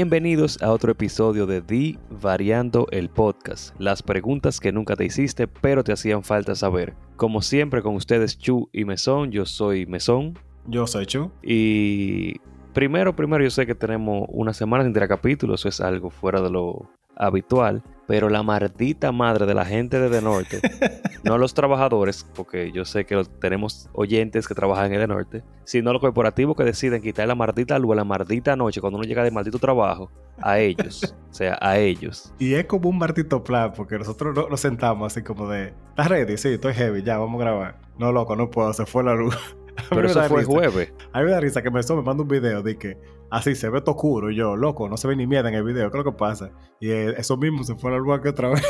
Bienvenidos a otro episodio de The Variando el Podcast. Las preguntas que nunca te hiciste, pero te hacían falta saber. Como siempre, con ustedes Chu y Mesón. Yo soy Mesón. Yo soy Chu. Y primero, primero, yo sé que tenemos una semana sin tirar capítulos. Eso es algo fuera de lo habitual, pero la maldita madre de la gente de The Norte, no los trabajadores, porque yo sé que tenemos oyentes que trabajan en el Norte, sino los corporativos que deciden quitar la maldita luz, la maldita noche, cuando uno llega de maldito trabajo, a ellos, o sea, a ellos. Y es como un maldito plan, porque nosotros nos sentamos así como de, ¿estás ready? Sí, estoy heavy, ya, vamos a grabar. No, loco, no puedo, se fue la luz. Pero eso fue jueves. A mí me da risa que me, me manda un video de que así se ve todo oscuro y yo, loco, no se ve ni mierda en el video, ¿qué es lo que pasa? Y eh, eso mismo se fue a la luz otra vez.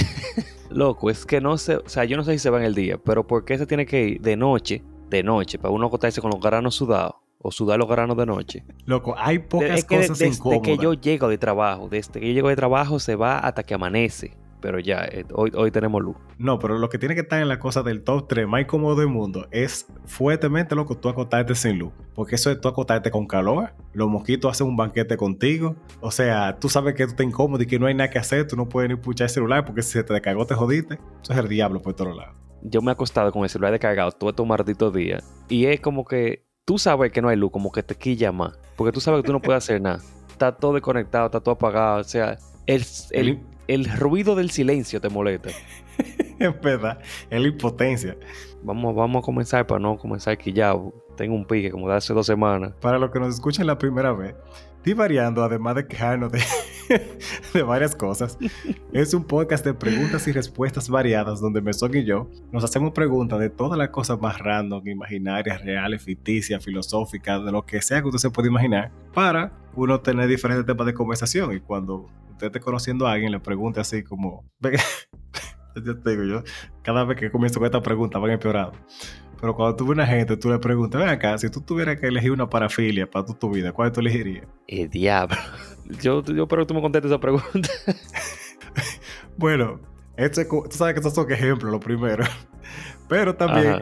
loco, es que no sé, o sea, yo no sé si se va en el día, pero ¿por qué se tiene que ir de noche, de noche, para uno acotarse con los granos sudados? O sudar los granos de noche. Loco, hay pocas cosas desde incómodas. que yo llego de trabajo, desde que yo llego de trabajo se va hasta que amanece pero ya, eh, hoy, hoy tenemos luz. No, pero lo que tiene que estar en la cosa del top 3 más incómodo del mundo es fuertemente loco tú acostarte sin luz. Porque eso es tú acostarte con calor, los mosquitos hacen un banquete contigo. O sea, tú sabes que tú estás incómodo y que no hay nada que hacer, tú no puedes ni puchar el celular porque si se te descargó te jodiste. Eso es el diablo por todos lados. Yo me he acostado con el celular descargado todo estos malditos días y es como que tú sabes que no hay luz, como que te quilla más. Porque tú sabes que tú no puedes hacer nada. Está todo desconectado, está todo apagado. O sea, el, el, el ruido del silencio te molesta. es verdad, es la impotencia. Vamos, vamos a comenzar para no comenzar aquí ya. Tengo un pique como de hace dos semanas. Para los que nos escuchan la primera vez, estoy variando, además de quejarnos de, de varias cosas. Es un podcast de preguntas y respuestas variadas donde Mesón y yo nos hacemos preguntas de todas las cosas más random, imaginarias, reales, ficticias, filosóficas, de lo que sea que usted se pueda imaginar, para uno tener diferentes temas de conversación. Y cuando usted esté conociendo a alguien, le pregunte así como... yo te digo yo, cada vez que comienzo con esta pregunta van empeorando. Pero cuando tú ves una gente, tú le preguntas, ven acá, si tú tuvieras que elegir una parafilia para tu, tu vida, ¿cuál tú elegirías? El diablo. Yo, yo espero que tú me contestes esa pregunta. bueno, esto tú sabes que estos son ejemplos, lo primero. Pero también,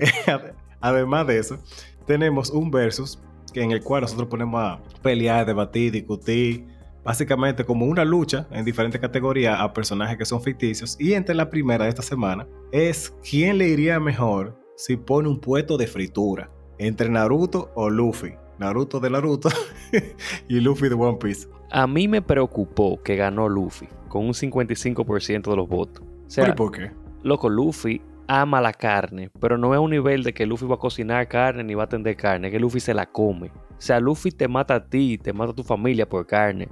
además de eso, tenemos un versus en el cual nosotros ponemos a pelear, debatir, discutir, básicamente como una lucha en diferentes categorías a personajes que son ficticios. Y entre la primera de esta semana es quién le iría mejor si pone un puesto de fritura entre Naruto o Luffy. Naruto de Naruto y Luffy de One Piece. A mí me preocupó que ganó Luffy con un 55% de los votos. O sea, por qué? Loco, Luffy ama la carne, pero no es a un nivel de que Luffy va a cocinar carne ni va a tender carne, es que Luffy se la come. O sea, Luffy te mata a ti, te mata a tu familia por carne.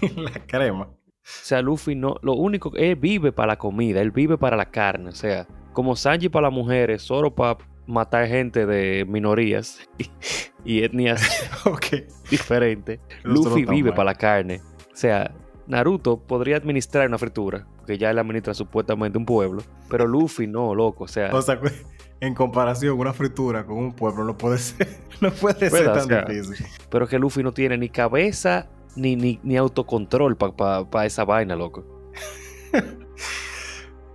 la crema. O sea, Luffy no, lo único que él vive para la comida, él vive para la carne, o sea, como Sanji para las mujeres, Zoro para matar gente de minorías y, etnias diferentes. Luffy vive para la carne. O sea, Naruto podría administrar una fritura, porque ya él administra supuestamente un pueblo, pero Luffy no, loco, o sea... O sea, en comparación, una fritura con un pueblo no puede ser, no puede ser tan difícil. Pero que Luffy no tiene ni cabeza ni, ni, ni autocontrol para esa vaina, loco.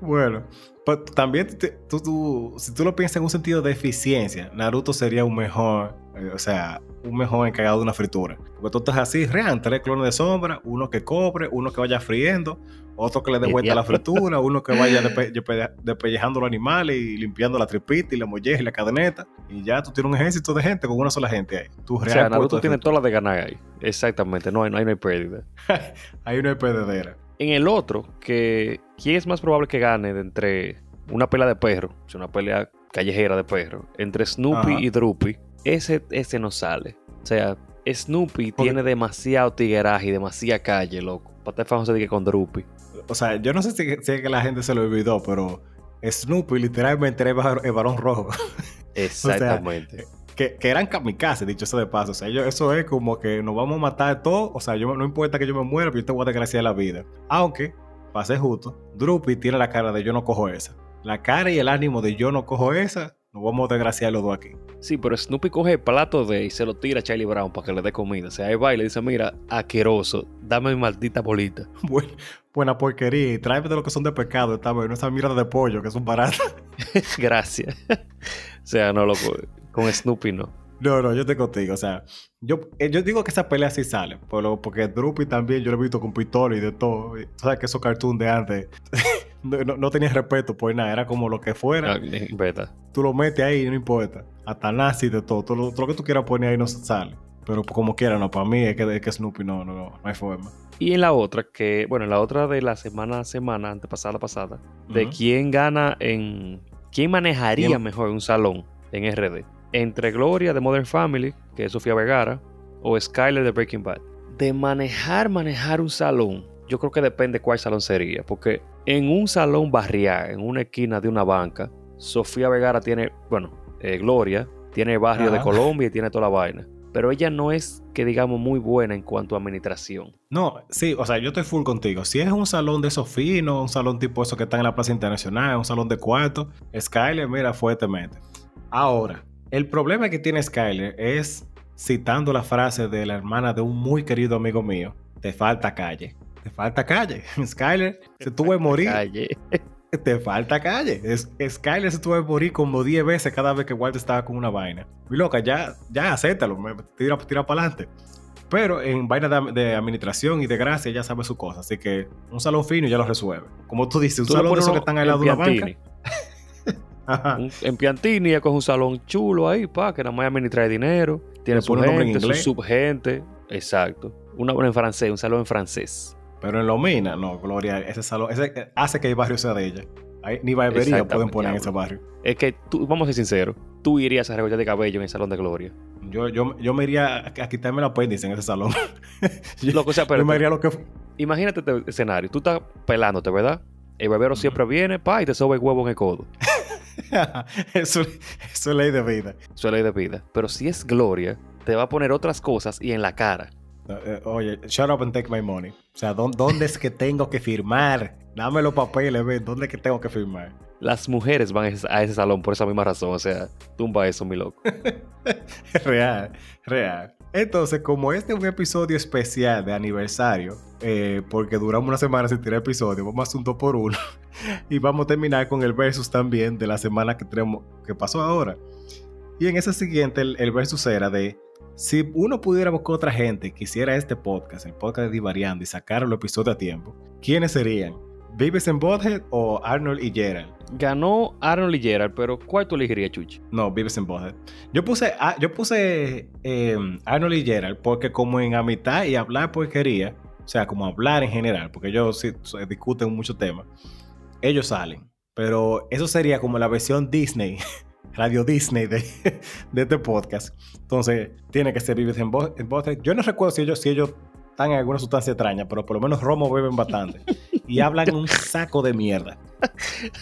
bueno, pero también, tú, si tú lo piensas en un sentido de eficiencia, Naruto sería un mejor, eh, o sea, un mejor encargado de una fritura. Porque tú estás así, real, tres clones de sombra, uno que cobre, uno que vaya friendo, otro que le dé vuelta a la fritura, uno que vaya despellejando los animales y limpiando la tripita y la molleja y la cadeneta. Y ya tú tienes un ejército de gente con una sola gente ahí. o sea, Naruto tiene todas las de ganar ahí. Exactamente, no hay, no hay, no hay pérdida. ahí no hay perdedera. En el otro, que ¿quién es más probable que gane de entre una pelea de perro, una pelea callejera de perro, entre Snoopy y Droopy? Ese, ese no sale. O sea, Snoopy tiene demasiado tigueraje y demasiada calle, loco. Para estar se diga con Droopy. O sea, yo no sé si, si, es que la gente se lo olvidó, pero Snoopy literalmente era el varón rojo. Exactamente que, eran kamikaze, dicho eso de paso. O sea, eso es como que nos vamos a matar todos. O sea, yo, no importa que yo me muera, pero yo te voy a desgraciar la vida. Aunque, para ser justo, Droopy tiene la cara de yo no cojo esa. La cara y el ánimo de yo no cojo esa, nos vamos a desgraciar los dos aquí. Sí, pero Snoopy coge el plato de y se lo tira a Charlie Brown para que le dé comida. O sea, ahí va y le dice, mira, asqueroso, dame mi maldita bolita. buena porquería. Y tráeme de lo que son de pecado esta vez, no esa mierda de pollo que son baratas. Gracias. o sea, no, loco con Snoopy no. No, no, yo estoy contigo. O sea, yo, eh, yo digo que esa pelea sí sale. Por lo- porque Drupi también yo lo he visto con pistola y de todo. Tú sabes que esos cartoons de antes no, no, no tenían respeto por nada. Era como lo que fuera. Ah, Beta. Tú lo metes ahí y no importa. Hasta nazi de todo. Todo lo, todo lo que tú quieras poner ahí no sale. Pero como quiera, no. Para mí es que, es que Snoopy no, no, no, no hay forma. Y en la otra, que, bueno, en la otra de la semana a semana, antepasada pasada, de Ujú. quién gana en. ¿Quién manejaría ¿Quién? mejor un salón en RD? Entre Gloria de Modern Family, que es Sofía Vergara, o Skyler de Breaking Bad. De manejar, manejar un salón, yo creo que depende cuál salón sería. Porque en un salón barrial, en una esquina de una banca, Sofía Vergara tiene, bueno, eh, Gloria, tiene el barrio de. Colombia y tiene toda la vaina. Pero ella no es que digamos muy buena en cuanto a administración. No, sí, o sea, yo estoy full contigo. Si es un salón de esos finos, un salón tipo eso que está en la Plaza Internacional, un salón de cuarto, Skyler, mira, fuertemente. Ahora, el problema que tiene Skyler es, citando la frase de la hermana de un muy querido amigo mío, te falta calle. Te falta calle. Skyler se tuvo que morir. Calle. Te falta calle. Es, Skyler se tuvo que morir como 10 veces cada vez que Walter estaba con una vaina. Mi loca, ya, ya acéptalo, me- tira, tira para adelante. Pero en vaina de, de administración y de gracia ya sabe su cosa. Así que un salón fino ya lo resuelve. Como tú dices, un salón de esos que están al lado de en una banca. Un- en Piantini ella coge un salón chulo ahí, pa, que nada más administra dinero. Tiene su gente, su subgente. Exacto. Una en francés, un salón en francés. Pero en Lomina, no, Gloria, ese salón, ese hace que el barrio sea de ella. Ahí, ni barbería pueden poner en ese barrio. Es que tú, vamos a ser sinceros, tú irías a recortar de cabello en el salón de Gloria. Yo, yo, yo me iría a, a quitarme el apéndice en ese salón. yo, Loco, o sea, pero yo me haría lo que... imagínate este escenario. Tú estás pelándote, ¿verdad? El bebero Ujú. siempre viene, pa, y te sobe el huevo en el codo. eso, eso es ley de vida. Suele ir de vida. Pero si es Gloria, te va a poner otras cosas y en la cara. Eh, Oye, shut up and take my money. O sea, ¿dó- ¿dónde es que tengo que firmar? Dame los papeles, ven, ¿dónde es que tengo que firmar? Las mujeres van a ese- a ese salón por esa misma razón. O sea, tumba eso, mi loco. real, real. Entonces, como este es un episodio especial de aniversario, eh, porque duramos una semana sin tirar episodio, vamos a hacer un dos por uno. y vamos a terminar con el versus también de la semana que tenemos, que pasó ahora. Y en ese siguiente, el, el versus era de si uno pudiera buscar otra gente que hiciera este podcast, el podcast de Divariando, y sacar el episodio a tiempo, ¿quiénes serían? ¿Vives en Bothead o Arnold y Gerald? Ganó Arnold y Gerald, pero ¿cuál tú elegirías, Chuchi? No, Vives en Bothead. Yo puse, yo puse eh, Arnold y Gerald porque como en amistad y hablar porquería, o sea, como hablar en general, porque ellos sí, discuten muchos temas, ellos salen. Pero eso sería como la versión Disney, Radio Disney de, de este podcast. Entonces, tiene que ser Bo- en Bothead. Yo no recuerdo si ellos, si ellos están en alguna sustancia extraña, pero por lo menos Romo beben bastante. y hablan un saco de mierda.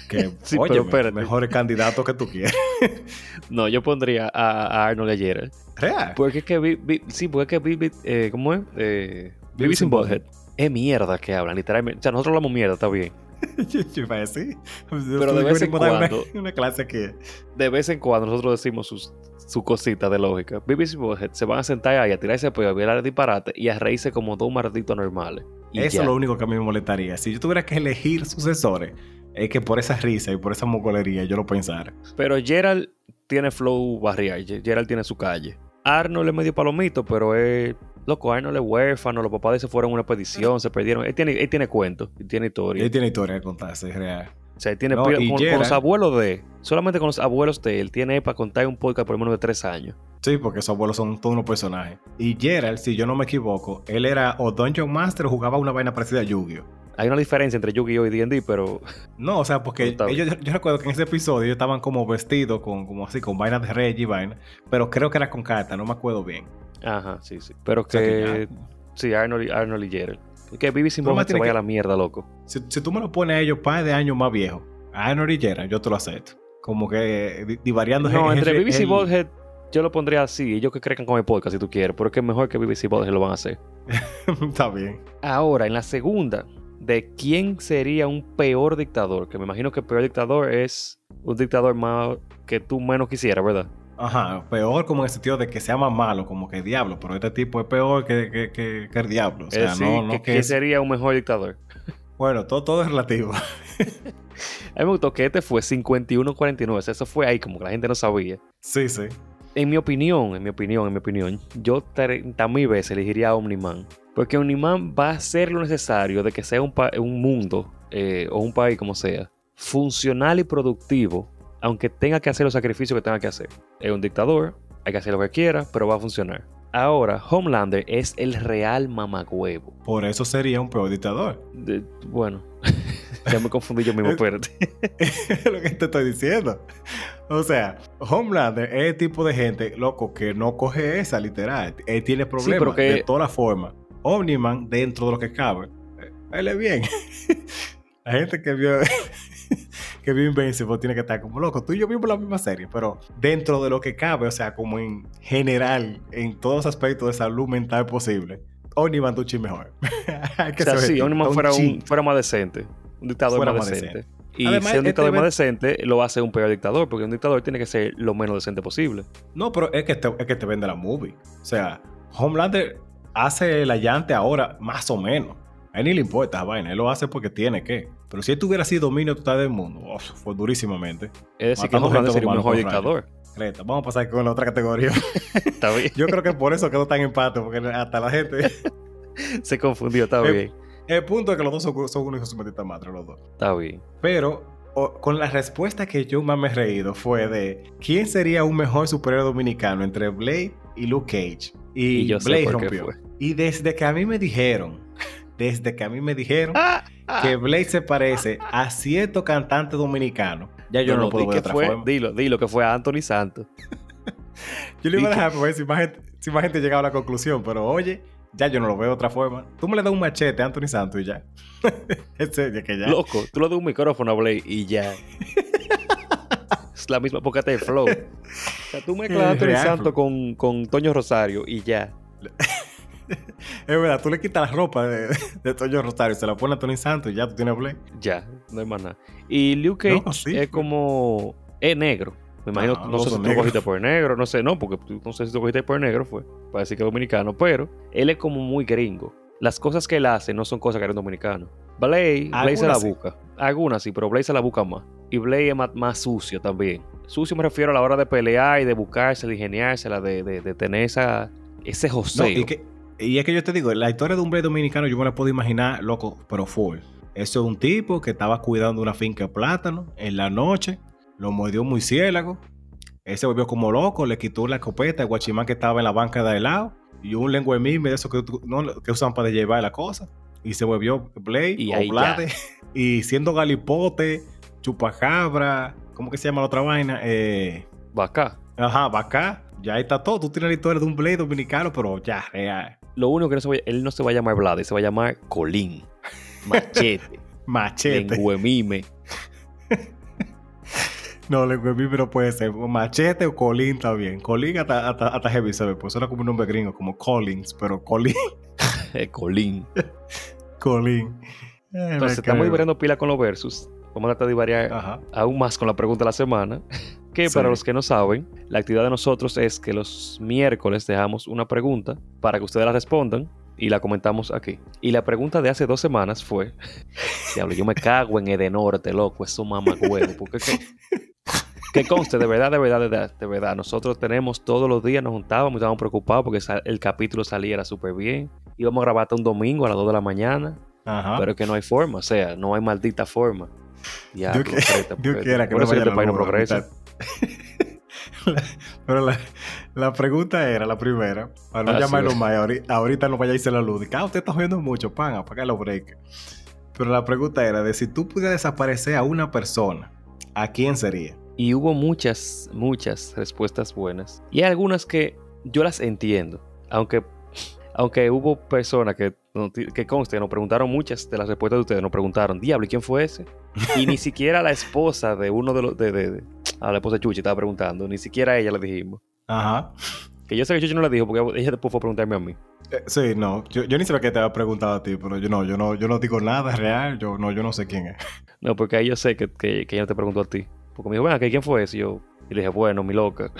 Que, Sí, oye, pero espérate. mejores candidatos que tú quieras. No, yo pondría a, a Arnold y a Gerald. Real. Porque es que, vi- vi- sí, porque es que eh, ¿cómo es? Eh, and and Butthead. Es mierda que hablan, literalmente. O sea, nosotros hablamos mierda, está bien. yo, yo iba a decir. Pero de vez en cuando- Una, una clase que. De vez en cuando nosotros decimos sus, su cosita de lógica. Beavis y Butthead se van a sentar ahí a tirarse pedo, a violar disparate y a reírse como dos malditos normales. Y Eso ya. es lo único que a mí me molestaría. Si yo tuviera que elegir sucesores, es que por esa risa y por esa mocolería yo lo pensara. Pero Gerald tiene flow barrial. Ge- Gerald tiene su calle. Arnold es medio palomito, pero es. Loco, Arnold es huérfano. Los papás de se fueron a una expedición, se perdieron. Él tiene, él tiene cuentos, y tiene historia. Él tiene historia que contarse, es real. O sea, él tiene No, con, con los abuelos de. Solamente con los abuelos de él tiene para contar un podcast por menos de tres años. Sí, porque sus abuelos son todos unos personajes. Y Gerald, si yo no me equivoco, él era o Dungeon Master o jugaba una vaina parecida a Yu-Gi-Oh! Hay una diferencia entre Yu-Gi-Oh! y D&D, pero No, o sea, porque ellos, yo, recuerdo que en ese episodio ellos estaban como vestidos con, como así, con vainas de rey y vaina, pero creo que era con carta, no me acuerdo bien. Ajá, sí, sí. Pero O sea que. ya- Sí, Arnold Arnold y Gerald. Que Vivi más se vaya que- a la mierda, loco. Si, si tú me lo pones a ellos par de años más viejos, a y Gerald, yo te lo acepto. Como que di- divariando No, entre BBC y Bothead, yo lo pondría así. Ellos que crezcan con el podcast si tú quieres. Pero es que es mejor que BBC y Bothead lo van a hacer. Está bien. Ahora, en la segunda, de quién sería un peor dictador. Que me imagino que el peor dictador es un dictador más que tú menos quisieras, ¿verdad? Ajá, peor como en el sentido de que sea más malo, como que diablo, pero este tipo es peor que, que, que- que el diablo. O sea, no, no que, que ¿quién es- sería un mejor dictador? Bueno, todo, todo es relativo. A mí me gustó que este fue 51-49. O sea, eso fue ahí como que la gente no sabía. sí, sí. en mi opinión, en mi opinión, en mi opinión, yo también veces elegiría a Omniman. Porque Omniman va a hacer lo necesario de que sea un, un mundo eh, o un país como sea, funcional y productivo, aunque tenga que hacer los sacrificios que tenga que hacer. Es un dictador, hay que hacer lo que quiera, pero va a funcionar. Ahora, Homelander es el real mamagüevo. Por eso sería un peor dictador. bueno, ya me confundí yo mismo, espérate. es lo que te estoy diciendo. O sea, Homelander es el tipo de gente, loco, que no coge esa literal. Él tiene problemas de todas formas. Omniman, dentro de lo que cabe, eh, él es bien. La gente que vio que vio Invincible tiene que estar como loco. Tú y yo vimos la misma serie, pero dentro de lo que cabe, o sea, como en general, en todos los aspectos de salud mental posible, Omniman Tucci mejor. o sea, sí, Omniman fuera, un, fuera más decente. Un dictador más, decente. Y Además, si un dictador este más decente, lo hace un peor dictador, porque un dictador tiene que ser lo menos decente posible. No, pero es que te, es que te vende la movie. O sea, Homelander hace la llante ahora más o menos. A él ni le importa vaina, él lo hace porque tiene que. Pero si él tuviera sido dominio total del mundo, fue durísimamente. Es decir, que no sería un mejor dictador. vamos a pasar con la otra categoría. está bien. Yo creo que por eso quedó tan empate, porque hasta la gente. Se confundió, está bien. El punto es que los dos son, son unos hijos de madre, los dos. Está bien. Pero con la respuesta que yo más me he reído fue de quién sería un mejor superhéroe dominicano entre Blade y Luke Cage. Y, Blade rompió. Y desde que a mí me dijeron desde que a mí me dijeron ah, ah. que Blake se parece a cierto cantante dominicano, ya yo no, lo puedo ver de otra fue, forma. Dilo, dilo que fue a Anthony Santos. yo le iba a dejar ver si más, gente, si más gente llegaba a la conclusión, pero oye, ya yo no lo veo de otra forma. Tú me le das un machete a Anthony Santos y ya. que ya. Loco, tú le das un micrófono a Blake y ya. es la misma porque te flow. O sea, tú mezclas a Anthony Santos con, con Toño Rosario y ya. es verdad, tú le quitas la ropa de, de Toño Rosario, se la pone a Tony Santos y ya tú tienes play. Ya, no hay más nada. Y Luke Cage es como. Es negro. Me imagino, ah, no, sé si tú lo cogiste por negro, no sé, no, porque no sé si tú cogiste por negro, fue. Para decir que es dominicano, pero él es como muy gringo. Las cosas que él hace no son cosas que eres dominicano. Blade, Blade se la busca. Algunas sí, pero Blade se la busca más. Y Blade es más, sucio también. Sucio me refiero a la hora de pelear y de buscarse, de ingeniársela, de, de, de tener esa, ese joseo. y que y es que yo te digo, la historia de un Blade dominicano yo me la puedo imaginar, loco, pero full. Eso es un tipo que estaba cuidando una finca de plátano en la noche, lo mordió muy ciélago, él se volvió como loco, le quitó la escopeta al guachimán que estaba en la banca de al lado y un lengua mime de eso que, que usan para llevar la cosa. Y se volvió Blade y o Blade. Y siendo galipote, chupacabra, ¿cómo que se llama la otra vaina? Eh, Bacá. Ajá, Bacá. Ya está todo. Tú tienes la historia de un Blade dominicano, pero ya, real. Lo único que no se va, él no se va a llamar Vlad, se va a llamar Colín. Machete. Machete. Lenguemime. no, lenguemime no puede ser. Machete o Colín está bien. Colín hasta, hasta, heavy, ¿sabes? Pues suena como un nombre gringo, como Collins, pero Colín. Colín. Colín. Entonces, estamos divertiendo pila con los versus. Vamos a tratar de variar aún más con la pregunta de la semana. Que para los que no saben, la actividad de nosotros es que los miércoles dejamos una pregunta para que ustedes la respondan y la comentamos aquí. Y la pregunta de hace dos semanas fue: Diablo, yo me cago en Edenorte, loco, eso mamá huevo. Porque que, conste, de verdad, de verdad, de verdad, de verdad. Nosotros tenemos todos los días, nos juntábamos, estábamos preocupados porque el capítulo saliera súper bien. Íbamos a grabar hasta un domingo a las 2 de la mañana. Ajá. Pero que no hay forma, o sea, no hay maldita forma. Ya, Dios, que, quiera que no vaya este progresa. Pero la, pregunta era la primera, para no llamarlo más, ahorita, no vaya a la luz. Ah, usted está viendo mucho, pan, apaga los break. Pero la pregunta era de si tú pudieras desaparecer a una persona, ¿a quién sería? Y hubo muchas, muchas respuestas buenas. Y hay algunas que yo las entiendo. Aunque, aunque hubo personas que, que conste, nos preguntaron muchas de las respuestas de ustedes. Nos preguntaron, diablo, ¿y quién fue ese? Y ni siquiera la esposa de uno de los, de, a la esposa de Chuchi estaba preguntando, ni siquiera a ella le dijimos. Ajá. Que yo sé que Chuchi no le dijo porque ella después fue a preguntarme a mí. Eh, sí, no, yo, yo, ni sabía que te había preguntado a ti, pero yo no, yo no, yo no digo nada real, yo no, yo no sé quién es. No, porque ahí yo sé que, que, ella te preguntó a ti. Porque me dijo, bueno, ¿quién fue ese? Y yo y le dije, bueno, mi loca.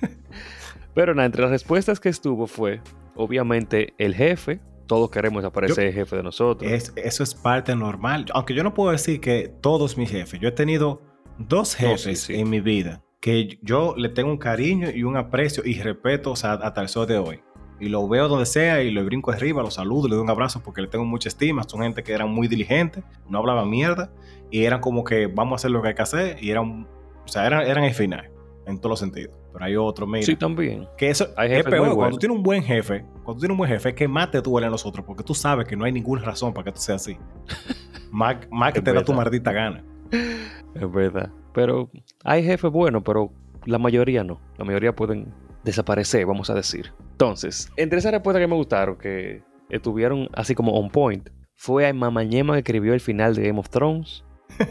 pero nada, entre las respuestas que estuvo fue, obviamente, el jefe. Todos queremos aparecer el jefe de nosotros. eso es parte normal. Aunque yo no puedo decir que todos mis jefes. Yo he tenido dos jefes en mi vida que yo le tengo un cariño y un aprecio y respeto, o sea, hasta el sol de hoy. Y lo veo donde sea y lo brinco arriba, lo saludo, le doy un abrazo porque le tengo mucha estima. Son gente que eran muy diligentes, no hablaban mierda y eran como que vamos a hacer lo que hay que hacer y eran, o sea, eran, eran el final en todos los sentidos. Pero hay otro, mira. Sí, también. Que eso Hay es peor. Cuando buenos. tú tienes un buen jefe, cuando tú tienes un buen jefe, es que más te duele a nosotros porque tú sabes que no hay ninguna razón para que tú seas así. más, más que te da tu maldita gana. Es verdad. Pero hay jefes buenos, pero la mayoría no. La mayoría pueden desaparecer, vamos a decir. Entonces, entre esas respuestas que me gustaron, que estuvieron así como on point, fue a Mamañema que escribió el final de Game of Thrones.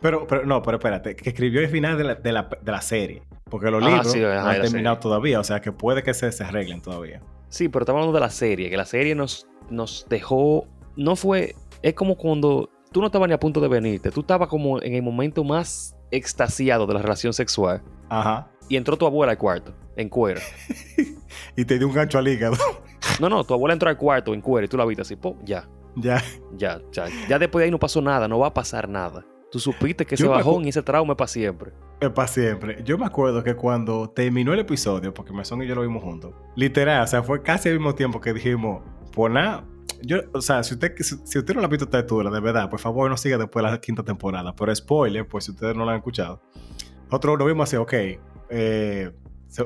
Pero, pero no, pero espérate, que escribió el final de la, de la, de la serie. Porque los Ah, libros sí, no han terminado serie. todavía, o sea que puede que se, se arreglen todavía. Sí, pero estamos hablando de la serie, que la serie nos, nos dejó. No fue. Es como cuando tú no estabas ni a punto de venirte, tú estabas como en el momento más extasiado de la relación sexual Ajá. y entró tu abuela al cuarto, en cuero. Y te dio un gancho al hígado. No, no, tu abuela entró al cuarto en cuero y tú la viste así, po, ya, ya. ya, ya. Ya después de ahí no pasó nada, no va a pasar nada. Tú supiste que ese bajón y ese trauma es para siempre. Es para siempre. Yo me acuerdo que cuando terminó el episodio, porque Mesón y yo lo vimos juntos, literal, o sea, fue casi al mismo tiempo que dijimos, pues nada, yo, o sea, si usted, si, si usted no la ha visto esta de verdad, por favor no siga después de la quinta temporada. Pero spoiler, pues si ustedes no la han escuchado. Nosotros lo vimos así, ok, eh,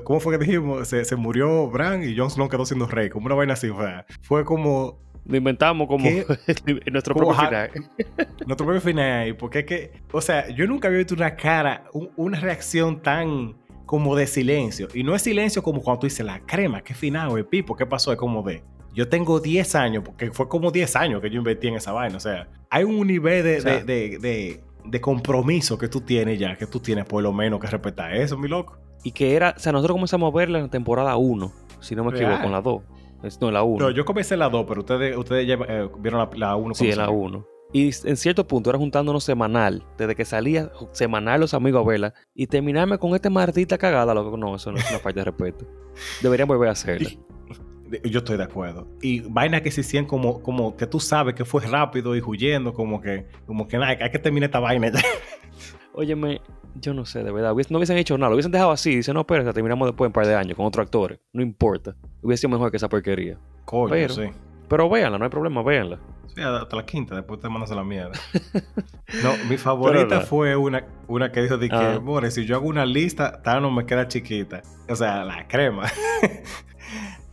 ¿cómo fue que dijimos? Se, se murió Bran y Jon Snow quedó siendo rey, como una vaina así, o sea, fue como Lo inventamos como nuestro Como propio final. nuestro propio final porque es que, o sea, yo nunca había visto una cara, un- una reacción tan como de silencio. Y no es silencio como cuando tú dices la crema, qué final, el pipo, qué pasó, es como de. Yo tengo 10 años, porque fue como 10 años que yo invertí en esa vaina. O sea, hay un nivel de, O sea- de, de- compromiso que tú tienes ya, que tú tienes por lo menos que respetar eso, mi loco. Y que era, o sea, nosotros comenzamos a verla en la temporada 1, si no me Real. equivoco, en la 2. Es- No, en la 1. No, yo comencé en la 2, pero ustedes, ustedes ya eh, vieron la 1. Sí, en la 1. Y en cierto punto era juntándonos semanal, desde que salía semanal los amigos a verla, y terminarme con esta maldita cagada, loco. No, eso no es una falta de respeto. Deberían volver a hacerla. Yo estoy de acuerdo. Y vainas que se hicieron como, como que tú sabes que fue rápido y huyendo, como que, como que nada, hay que terminar esta vaina ya. Óyeme, yo no sé, de verdad. no hubiesen hecho nada, lo hubiesen dejado así. Dice, no, espera, terminamos después en un par de años con otros actores. No importa. Hubiese sido mejor que esa porquería. Coño, Pero- sí. Pero véanla, no hay problema, véanla. Sí, hasta la quinta, después te mandas a la mierda. No, mi favorita Pero no. fue una, una que dijo de que, Ah. more, si yo hago una lista, Thanos me queda chiquita. O sea, la crema.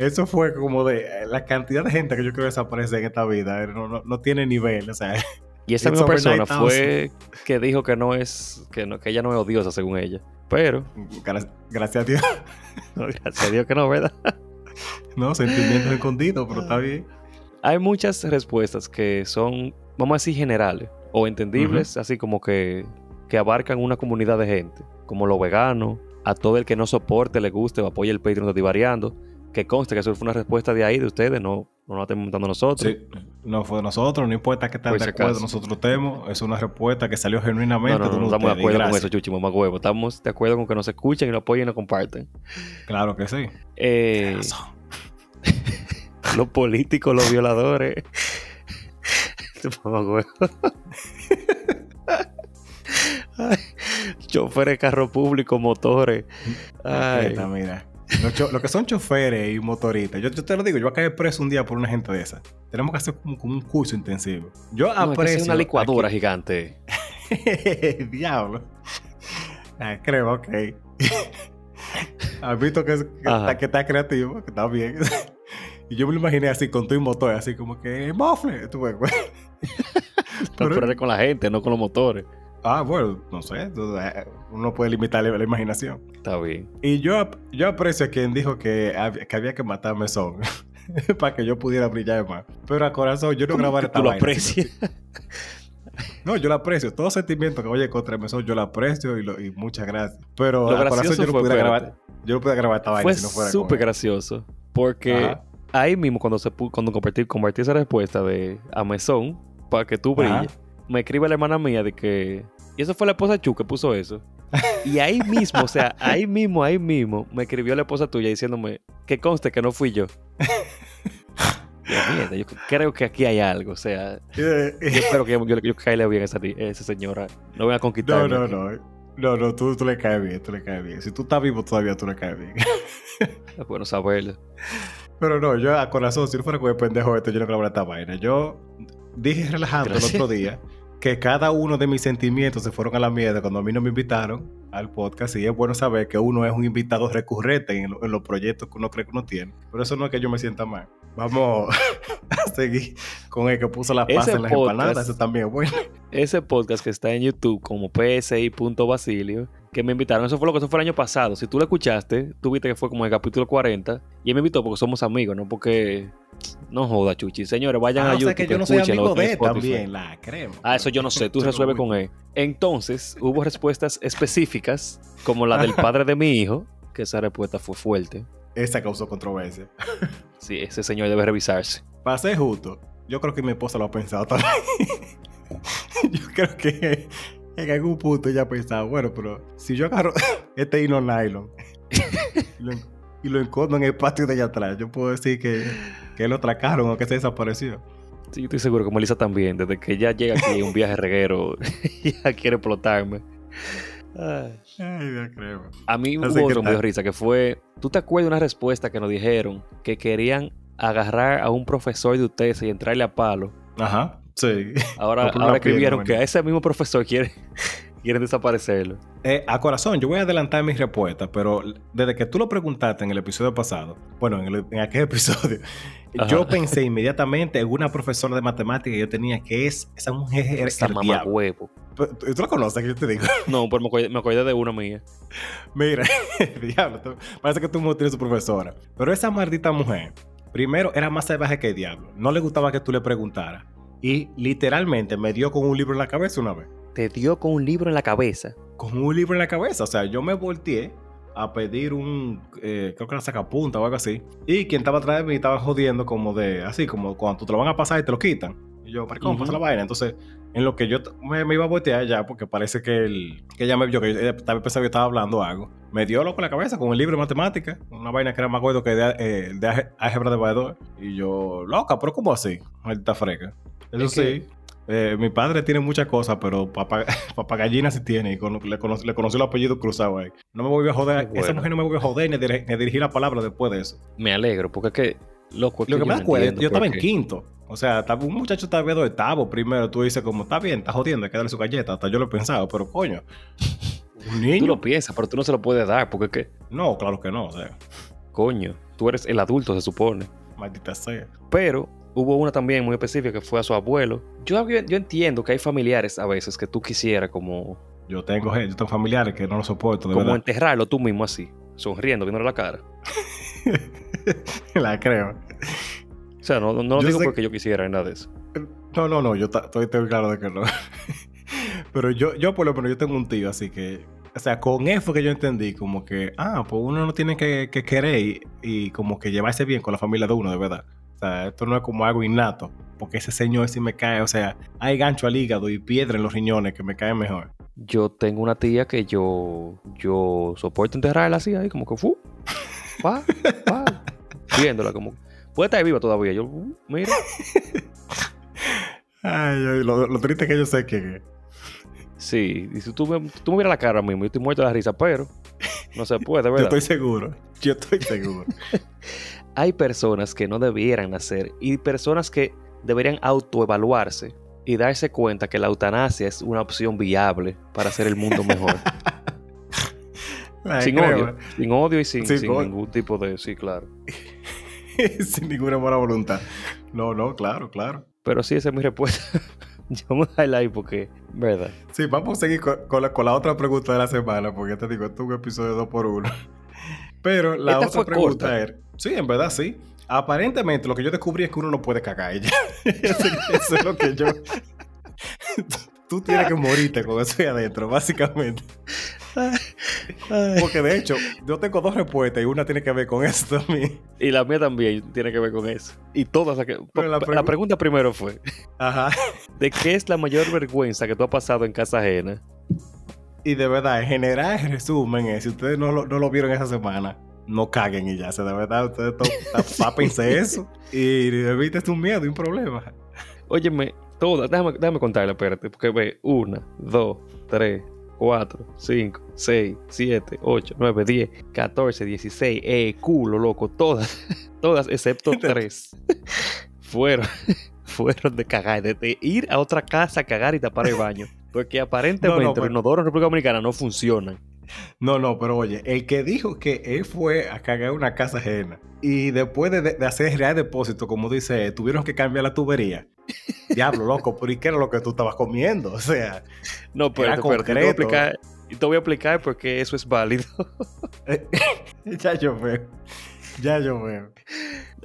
Eso fue como de eh, la cantidad de gente que yo creo que desaparece en esta vida. eh, No, no, no tiene nivel, o sea. Y esa misma persona 9000. fue que dijo que no es, que, no, que ella no es odiosa según ella. Pero, gra- Gracias a Dios. no, gracias a Dios que no, ¿verdad? No, sentimientos escondidos, pero está bien. Hay muchas respuestas que son, vamos a decir, generales o entendibles, así como que, que abarcan una comunidad de gente, como los veganos, a todo el que no soporte, le guste o apoye el Patreon de Divariando, que conste que eso fue una respuesta de ahí, de ustedes, no, no la estamos montando nosotros. Sí, no fue de nosotros, no importa que tan Por de acuerdo nosotros estemos, es una respuesta que salió genuinamente no, estamos de acuerdo con eso, Chuchi, mamá huevo. Estamos de acuerdo con que nos escuchen y lo apoyen y lo comparten. Claro que sí. Eh, los políticos, los violadores. Mamá huevo. Ay, choferes de carro público, motores. Ay, Esta, mira. Los, los que son choferes y motoristas, yo, yo te lo digo, yo voy a caer preso un día por una gente de esa. Tenemos que hacer como, como un curso intensivo. Yo no, aprecio. es una licuadora aquí- gigante. Diablo. Ah, creo, ok. Has visto que, está, que está creativo, que está bien. y yo me lo imaginé así con tu motor, así como que mofle. Tú ves, güey. Pero Pero- con la gente, no con los motores. Ah, bueno, no sé. eh, Uno puede limitar la, la imaginación. Está bien. Y yo, yo aprecio a quien dijo que, que había que matar a Mesón para que yo pudiera brillar más. Pero a corazón, yo no ¿Cómo grabar que esta tú lo aprecias? No, yo lo aprecio. Todo sentimiento que vaya contra Mesón, yo lo aprecio y, lo- y muchas gracias. Pero Lo a corazón yo no pudiera grabar. Yo no pudiera grabar esta vaina Fue si no fuera súper gracioso. Porque Ajá. ahí mismo, cuando se cuando compartí, compartí esa respuesta de Amazon, para que tú brilles, me escribe la hermana mía de que. Y eso fue la esposa Chu que puso eso. Y ahí mismo, o sea, ahí mismo, ahí mismo, me escribió la esposa tuya diciéndome que conste que no fui yo. Yo, mierda, yo creo que aquí hay algo. O sea, Eh, yo espero que yo, yo, yo caile bien a esa, esa señora. No venga a No, conquistarme. no, aquí. no. No, no, tú, tú le caes bien, tú le caes bien. Si tú estás vivo todavía, tú le caes bien. Es bueno saberlo. Pero no, yo a corazón, si no fuera con el pendejo este, yo no grabara esta vaina. Yo dije relajando Gracias. el otro día que cada uno de mis sentimientos se fueron a la mierda cuando a mí no me invitaron al podcast y es bueno saber que uno es un invitado recurrente en, lo- en los proyectos que uno cree que uno tiene. Pero eso no es que yo me sienta mal. Vamos a seguir con el que puso la paz Ese en las podcast- empanadas. Eso también es bueno. Ese podcast que está en YouTube como psi.basilio, que me invitaron, eso fue lo que eso fue el año pasado. Si tú lo escuchaste, tú viste que fue como el capítulo 40 y él me invitó porque somos amigos, no porque no joda, Chuchi. Señores, vayan Ah, a o YouTube. sea que yo no soy amigo de también, la crema. Ah, eso yo no sé, tú resuelves con él. Entonces, hubo respuestas específicas, como la del padre de mi hijo, que esa respuesta fue fuerte. Esa causó controversia. Sí, ese señor debe revisarse. Para ser justo, yo creo que mi esposa lo ha pensado también. yo creo que en algún punto ella ha pensado, bueno, pero si yo agarro este hino nylon y, lo, encondo en el patio de allá atrás, yo puedo decir que, que lo atracaron o que se desapareció. Sí, yo estoy seguro que Melissa también, desde que ella llega aquí un viaje reguero, ya quiere explotarme. Ay. Ay, Dios creo. A mí hubo otro que me dio risa, que fue, ¿tú te acuerdas de una respuesta que nos dijeron que querían agarrar a un profesor de ustedes y entrarle a palo? Ajá, sí. Ahora, ahora escribieron que a ese mismo profesor quiere, quieren desaparecerlo. Eh, a corazón, yo voy a adelantar mis respuestas, pero desde que tú lo preguntaste en el episodio pasado, bueno, en, el- en aquel episodio, Ajá. yo pensé inmediatamente en una profesora de matemáticas que yo tenía, que es esa mujer era Esa el mamá huevo. ¿Tú, tú la conoces, que yo te digo? No, pero me acordé de una mía. Mira, diablo, tú- parece que tú me tienes su profesora. Pero esa maldita mujer, primero, era más salvaje que el diablo. No le gustaba que tú le preguntaras. Y literalmente me dio con un libro en la cabeza una vez. Te dio con un libro en la cabeza. Con un libro en la cabeza. O sea, yo me volteé a pedir un, eh, creo que era sacapunta o algo así. Y quien estaba atrás de mí estaba jodiendo como de, así como cuando te lo van a pasar y te lo quitan. Y yo, ¿para cómo Ujú. pasa la vaina? Entonces, en lo que yo me, me iba a voltear ya, porque parece que, el, que ella me vio, que tal vez pensaba que estaba hablando algo, me dio loco en la cabeza con el libro de matemáticas, una vaina que era más gordo que de, eh, de álge- álgebra de Badajoz. Y yo, loca, pero ¿cómo así? Maldita freca. Eso Es que- sí. Eh, mi padre tiene muchas cosas, pero papá, papá gallina sí tiene. Y le, cono- le conoció el apellido cruzado ahí. No me volvió a joder. Esa mujer no me volvió a joder ni dir- ni dirigir la palabra después de eso. Me alegro, porque es que, loco, es Lo que yo me cuenta, entiendo yo estaba en quinto. O sea, un muchacho estaba viendo octavo primero. Tú dices, como, está bien, está jodiendo, hay que darle su galleta. Hasta yo lo he pensado, pero coño. Un Tú niño. lo piensas, pero tú no se lo puedes dar, porque es que, No, claro que no. O sea, coño, tú eres el adulto, se supone. maldita sea. Pero hubo una también muy específica que fue a su abuelo. Yo, yo entiendo que hay familiares a veces que tú quisieras como, Yo tengo gente, yo tengo familiares que no lo soporto, de como verdad. enterrarlo tú mismo así, sonriendo, viéndole la cara. la creo. O sea, no, no, no lo Yo digo porque yo quisiera nada de eso. No, no, no, yo estoy, claro de que no. Pero yo, yo por lo menos, yo tengo un tío, así que, o sea, con eso que yo entendí, como que, ah, pues uno no tiene que, que querer y como que llevarse bien con la familia de uno, de verdad. Sea, esto no es como algo innato, porque ese señor sí me cae, o sea, hay gancho al hígado y piedra en los riñones que me caen mejor. Yo tengo una tía que yo, yo soporto enterrarla así, ahí como que fu, pa, pa, viéndola como, puede estar viva todavía. Yo, uh, mira, Ay, ay, lo, lo triste que yo sé que... sí, y si tú me, tú me miras la cara mismo, yo estoy muerto de la risa, pero no se puede, Yo ¿verdad? estoy seguro, yo estoy seguro. Hay personas que no debieran nacer y personas que deberían autoevaluarse y darse cuenta que la eutanasia es una opción viable para hacer el mundo mejor. Ay, sin creo, odio, sin odio y sin, ningún tipo de... Sí, claro. sin ninguna buena voluntad. No, no, claro, claro. Pero sí, esa es mi respuesta. Yo me highlight porque, verdad. Sí, vamos a seguir con, con la, con la otra pregunta de la semana, porque te digo, esto es un episodio 2 por 1 Pero la Esta otra pregunta corta. era, sí, en verdad sí. Aparentemente lo que yo descubrí es que uno no puede cagar ella. eso, eso es lo que yo... Tú tienes que morirte con eso ahí adentro, básicamente. Porque de hecho, yo tengo dos respuestas y una tiene que ver con eso también. Y la mía también tiene que ver con eso. Y todas. la que- Pero la la, pregu- pregunta primero fue: Ajá. ¿de qué es la mayor vergüenza que tú has pasado en casa ajena? Y de verdad, en general, en resumen, es, si ustedes no lo, no lo vieron esa semana, no caguen y ya. O sea, de verdad, ustedes tápense eso y evítense un miedo y un problema. Óyeme, todas. Déjame, déjame contarle, espérate. Porque ve: una, dos, tres, 4, 5, 6, 7, 8, 9, 10, 14, 16. Eh, culo, loco. Todas, todas excepto 3 fueron, fueron de cagar, de, ir a otra casa a cagar y tapar el baño. Porque aparentemente los inodoros en República Dominicana no funcionan. No, no, pero oye, el que dijo que él fue a cagar una casa ajena y después de, hacer real depósito, como dice, tuvieron que cambiar la tubería. Diablo, loco, ¿por qué era lo que tú estabas comiendo? O sea, no, pero, pero te, voy a explicar, te voy a explicar porque eso es válido. ya yo veo. Ya yo veo.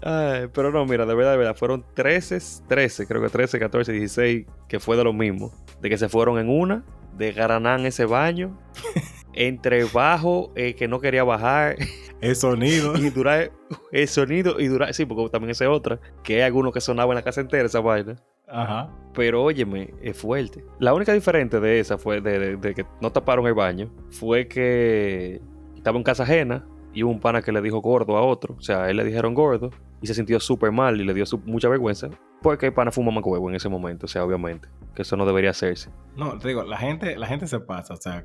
Ay, pero no, mira, de verdad, de verdad, fueron 13, 13, creo que 13, 14, 16, que fue de lo mismo. De que se fueron en una, de Garanán ese baño, entre bajo, eh, que no quería bajar. El sonido. y durar, el sonido y durar, sí, porque también ese otra, que hay alguno que sonaba en la casa entera esa vaina. Ajá. Pero óyeme, es fuerte. La única diferente de esa fue de, de que no taparon el baño, fue que estaba en casa ajena y hubo un pana que le dijo gordo a otro. O sea, a él le dijeron gordo y se sintió súper mal y le dio mucha vergüenza. Porque el pana fue un huevo en ese momento, o sea, obviamente. Que eso no debería hacerse. No, te digo, la gente, la gente se pasa, o sea,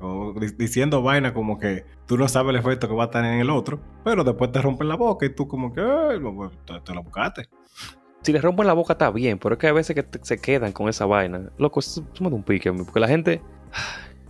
diciendo vaina como que tú no sabes el efecto que va a tener en el otro, pero después te rompen la boca y tú como que, te, te lo buscaste si le rompen la boca está bien, pero es que hay veces que se quedan con esa vaina. Loco, es de un pique, porque la gente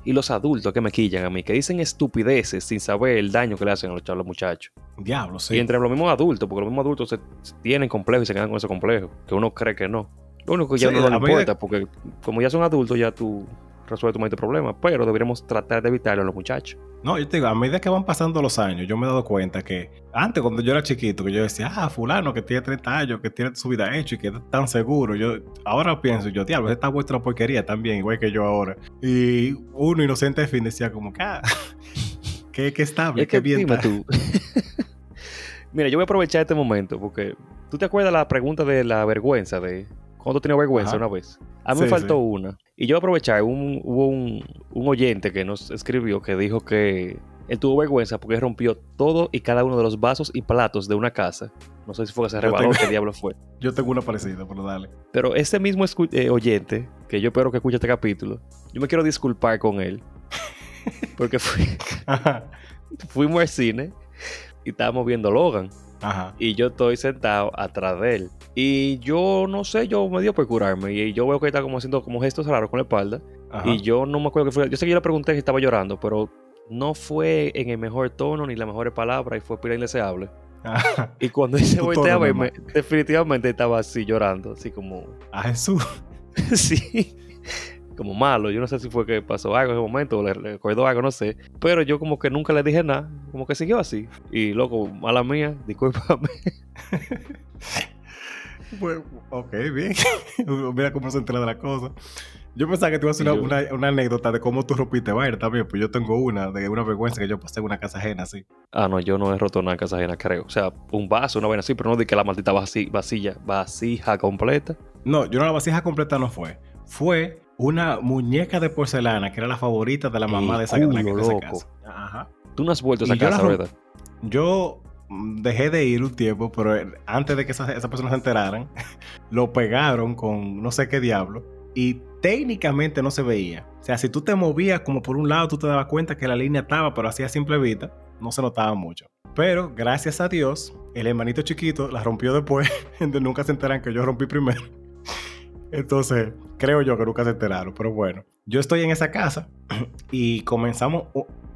y los adultos que me quillan a mí, que dicen estupideces sin saber el daño que le hacen a los, muchachos. Diablo, sí. Y entre los mismos adultos, porque los mismos adultos se, tienen complejos y se quedan con ese complejo, que uno cree que no. Lo único que ya no le importa, porque como ya son adultos, ya tú resuelve tu mente problema, pero deberíamos tratar de evitarlo a los muchachos. No, yo te digo, a medida que van pasando los años, yo me he dado cuenta que antes, cuando yo era chiquito, que yo decía, ah, fulano que tiene 30 años, que tiene su vida hecho y que es tan seguro, yo ahora pienso, yo, diablo, esta vuestra porquería también, igual que yo ahora. Y uno inocente de fin decía como, ah, qué, qué estable, qué bien. tú. Mira, yo voy a aprovechar este momento porque tú te acuerdas la pregunta de la vergüenza de cuando tenía vergüenza una vez. A mí me faltó una. Y yo aprovechar, un, hubo un, oyente que nos escribió que dijo que él tuvo vergüenza porque rompió todo y cada uno de los vasos y platos de una casa. No sé si fue que se rebaló qué diablo fue. Yo tengo una parecida, pero dale. Pero ese mismo eh, oyente, que yo espero que escuche este capítulo, yo me quiero disculpar con él. Porque fui, fuimos al cine y estábamos viendo Logan. Y yo estoy sentado atrás de él. Y yo no sé, yo me dio por curarme. Y yo veo que está como haciendo como gestos raros con la espalda. Y yo no me acuerdo que fue. Yo sé que yo le pregunté si estaba llorando, pero no fue en el mejor tono ni la mejor palabra y fue pila indeseable. Y cuando él se voltea verme, definitivamente estaba así llorando, así como. A Jesús. sí como malo. Yo no sé si fue que pasó algo en ese momento o le recordó algo, no sé. Pero yo como que nunca le dije nada, como que siguió así. Y loco, mala mía, discúlpame. bueno, ok, bien. Mira cómo se entera de la cosa. Yo pensaba que tú ibas a hacer una, una, anécdota de cómo tú rompiste vaina también, pues yo tengo una, de una vergüenza que yo pasé en una casa ajena así. Ah, no, yo no he roto una casa ajena, creo. O sea, un vaso, una vaina así, pero no de que la maldita vasilla, vasija completa. No, yo no la vasija completa no fue. Fue una muñeca de porcelana que era la favorita de la mamá de esa, casa. Ajá. Tú no has vuelto a esa casa, ¿verdad? Yo mm, dejé de ir un tiempo, pero antes de que esas, personas se enteraran, lo pegaron con no sé qué diablo y técnicamente no se veía. O sea, si tú te movías como por un lado, tú te dabas cuenta que la línea estaba, pero así a simple vista, no se notaba mucho. Pero gracias a Dios, el hermanito chiquito la rompió después, nunca se enteran que yo rompí primero. Entonces, creo yo que nunca se enteraron, pero bueno. Yo estoy en esa casa y comenzamos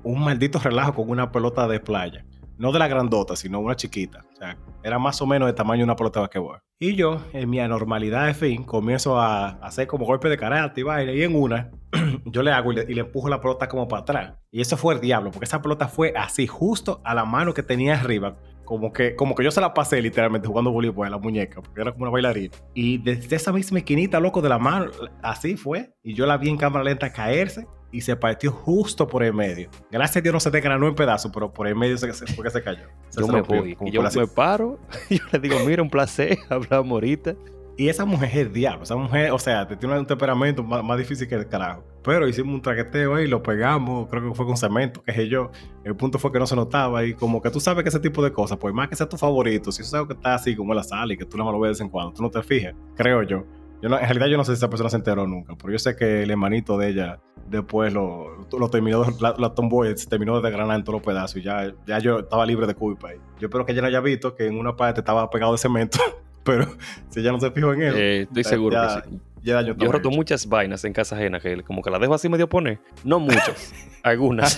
un maldito relajo con una pelota de playa. No de la grandota, sino una chiquita. O sea, era más o menos de tamaño de una pelota de basquetbol. Y yo, en mi anormalidad de fin, comienzo a hacer como golpe de karate y baile. Y en una, yo le hago y le, empujo la pelota como para atrás. Y eso fue el diablo, porque esa pelota fue así, justo a la mano que tenía arriba como que, como que yo se la pasé literalmente jugando voleibol a la muñeca, porque era como una bailarina. Y desde esa misma esquinita, loco, de la mano, así fue. Y yo la vi en cámara lenta caerse y se partió justo por el medio. Gracias a Dios no se desgranó en pedazos, pero por el medio se, fue que se cayó. yo me voy. Y yo me paro, yo le digo, mira, un placer, hablamos ahorita. Y esa mujer es el diablo. Esa mujer, o sea, tiene un temperamento más, difícil que el carajo. Pero hicimos un traqueteo ahí, lo pegamos, creo que fue con cemento, que sé yo. El punto fue que no se notaba y como que tú sabes que ese tipo de cosas, pues más que sea tu favorito, si eso es algo que está así como en la sala y que tú no me lo ves de vez en cuando, tú no te fijas, creo yo. yo en realidad yo no sé si esa persona se enteró nunca, pero yo sé que el hermanito de ella después lo, lo terminó, la, la Tomboy se terminó de granar en todos los pedazos y ya, ya yo estaba libre de culpa. ahí. Yo espero que ella no haya visto que en una parte estaba pegado de cemento, pero si ella no se fijó en él, Eh, estoy ya- seguro ya- que sí. ya daño Yo he roto hecho. muchas vainas en casa ajena que como que las dejo así medio poner. No muchas, algunas.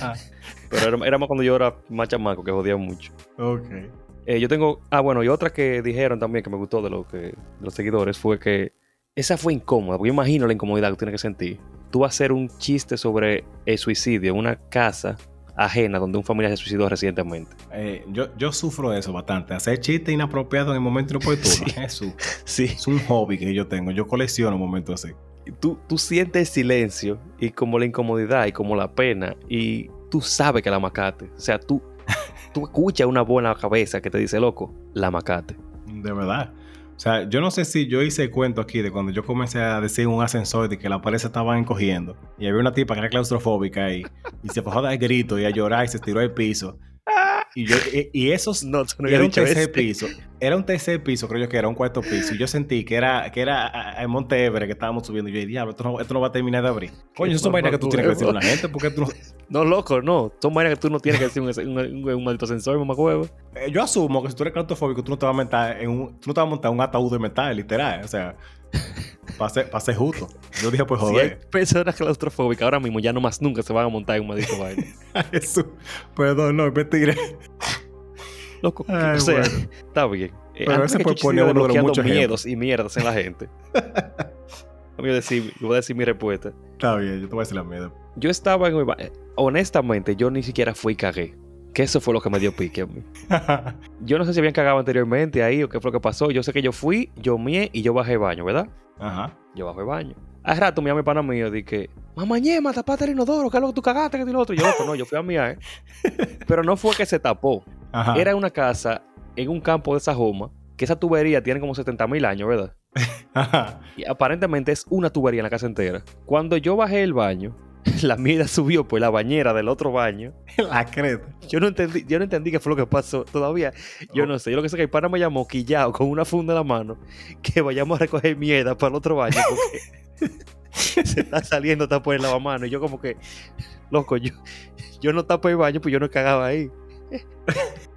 Pero era, era más cuando yo era más chamaco que jodía mucho. ok. Eh, yo tengo. Ah, bueno, y otra que dijeron también que me gustó de, lo que, de los seguidores fue que esa fue incómoda. Porque yo imagino la incomodidad que tienes que sentir. Tú vas a hacer un chiste sobre el suicidio en una casa ajena donde un familiar se suicidó recientemente. Eh, yo, yo sufro de eso bastante. Hacer chistes inapropiados en el momento inoportuno. Sí. Jesús. Sí. Es un hobby que yo tengo. Yo colecciono momentos así. Tú, tú sientes el silencio y como la incomodidad y como la pena. Y tú sabes que la macate. O sea, tú, tú escuchas una buena cabeza que te dice, loco, la macate. De verdad. O sea, yo no sé si yo hice el cuento aquí de cuando yo comencé a decir un ascensor de que la pared se estaba encogiendo y había una tipa que era claustrofóbica ahí y se bajó a dar grito y a llorar y se tiró al piso. Y, yo, y, y esos No, no era habías un tercer ese. piso. Era un tercer piso, creo yo que era un cuarto piso. Y yo sentí que era, que era el Monte Everest que estábamos subiendo. Y yo dije, diablo, esto no, esto no va a terminar de abrir. Coño, eso son vainas que tú tienes que decirle a la gente. Porque tú no- No, loco, no. Son vainas que tú no tienes que decir un, un, un, un maldito ascensor, mamá huevo. Eh, yo asumo que si tú eres claustrofóbico, tú no te vas a montar en un, tú no te vas a montar en un ataúd de metal, literal. O sea, para ser, pa' ser justo. Yo dije, pues Si hay joder. personas claustrofóbicas ahora mismo ya no más nunca se van a montar en un maldito baile. Jesús. Perdón, no, me tiré. Loco, Ay, o sea, bueno. está bien. Eh, Pero ese puede poner uno de muchos miedos y mierdas en la gente. voy, a decir, voy a decir mi respuesta. Está bien, yo te voy a decir la mierda. Yo estaba en mi Honestamente, yo ni siquiera fui y cagué. Que eso fue lo que me dio pique a mí. Yo no sé si habían cagado anteriormente ahí o qué fue lo que pasó. Yo sé que yo fui, yo mié y yo bajé el baño, ¿verdad? Ajá. Yo bajo el baño. Al rato me llama mi pana mío y que, mamá ñema, tapate el inodoro, que es lo que tú cagaste, que tú lo otro. Y yo, no, yo fui a miar. Pero no fue que se tapó. Ajá. Era una casa en un campo de Sajoma, que esa tubería tiene como 70 mil años, ¿verdad? Ajá. Y aparentemente es una tubería en la casa entera. Cuando yo bajé el baño, la mierda subió por la bañera del otro baño. La creta. Yo no entendí, yo no entendí qué fue lo que pasó todavía. Yo Oh. no sé. Yo lo que sé es que el pana me llamó quillado con una funda en la mano que vayamos a recoger mierda para el otro baño porque se está saliendo tapó el lavamano. Y yo como que, loco, yo, yo no tapo el baño, pues yo no cagaba ahí.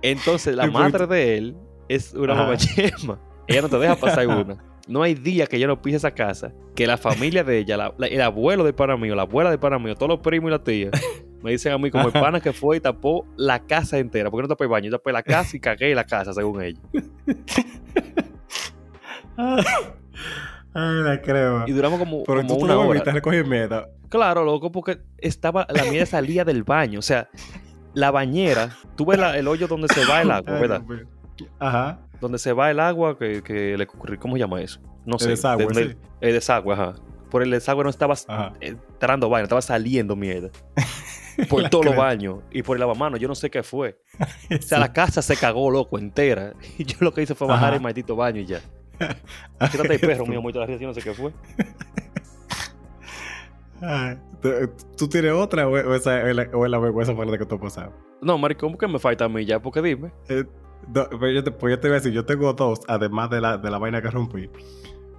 Entonces la pues- madre de él es una mamachema. Ella no te deja pasar una. No hay día que yo no pise esa casa, que la familia de ella, la- la- el abuelo del pana mío, la abuela del pana mío, todos los primos y la tía, me dicen a mí como el pana que fue y tapó la casa entera. porque no tapé el baño? Yo tapé la casa y cagué la casa, según ella. Ay, la crema. Y duramos como, Pero como tú una hora. recoger mierda. Claro, loco, porque estaba, la mierda salía del baño. O sea, la bañera, tú ves la- el hoyo donde se va el agua, ¿verdad? Ajá. Donde se va el agua que, que le ocurrió, ¿cómo se llama eso? No sé. El desagüe, sí. El desagüe, ajá. Por el desagüe no estaba Ajá. entrando vaina, estaba saliendo mierda. Por todos los baños y por el lavamanos, yo no sé qué fue. O sea, la casa se cagó, loco, entera. Y yo lo que hice fue bajar Ajá. el maldito baño y ya. Quítate el perro mío, muy yo no sé qué fue. ¿tú- ¿Tú tienes otra o o esa es la, o la vergüenza por la que tú has pasado? No, marico, ¿cómo que me falta a mí ya? Porque dime. Eh, no, pero yo te, pues yo te voy a decir, yo tengo dos, además de la, de la vaina que rompí.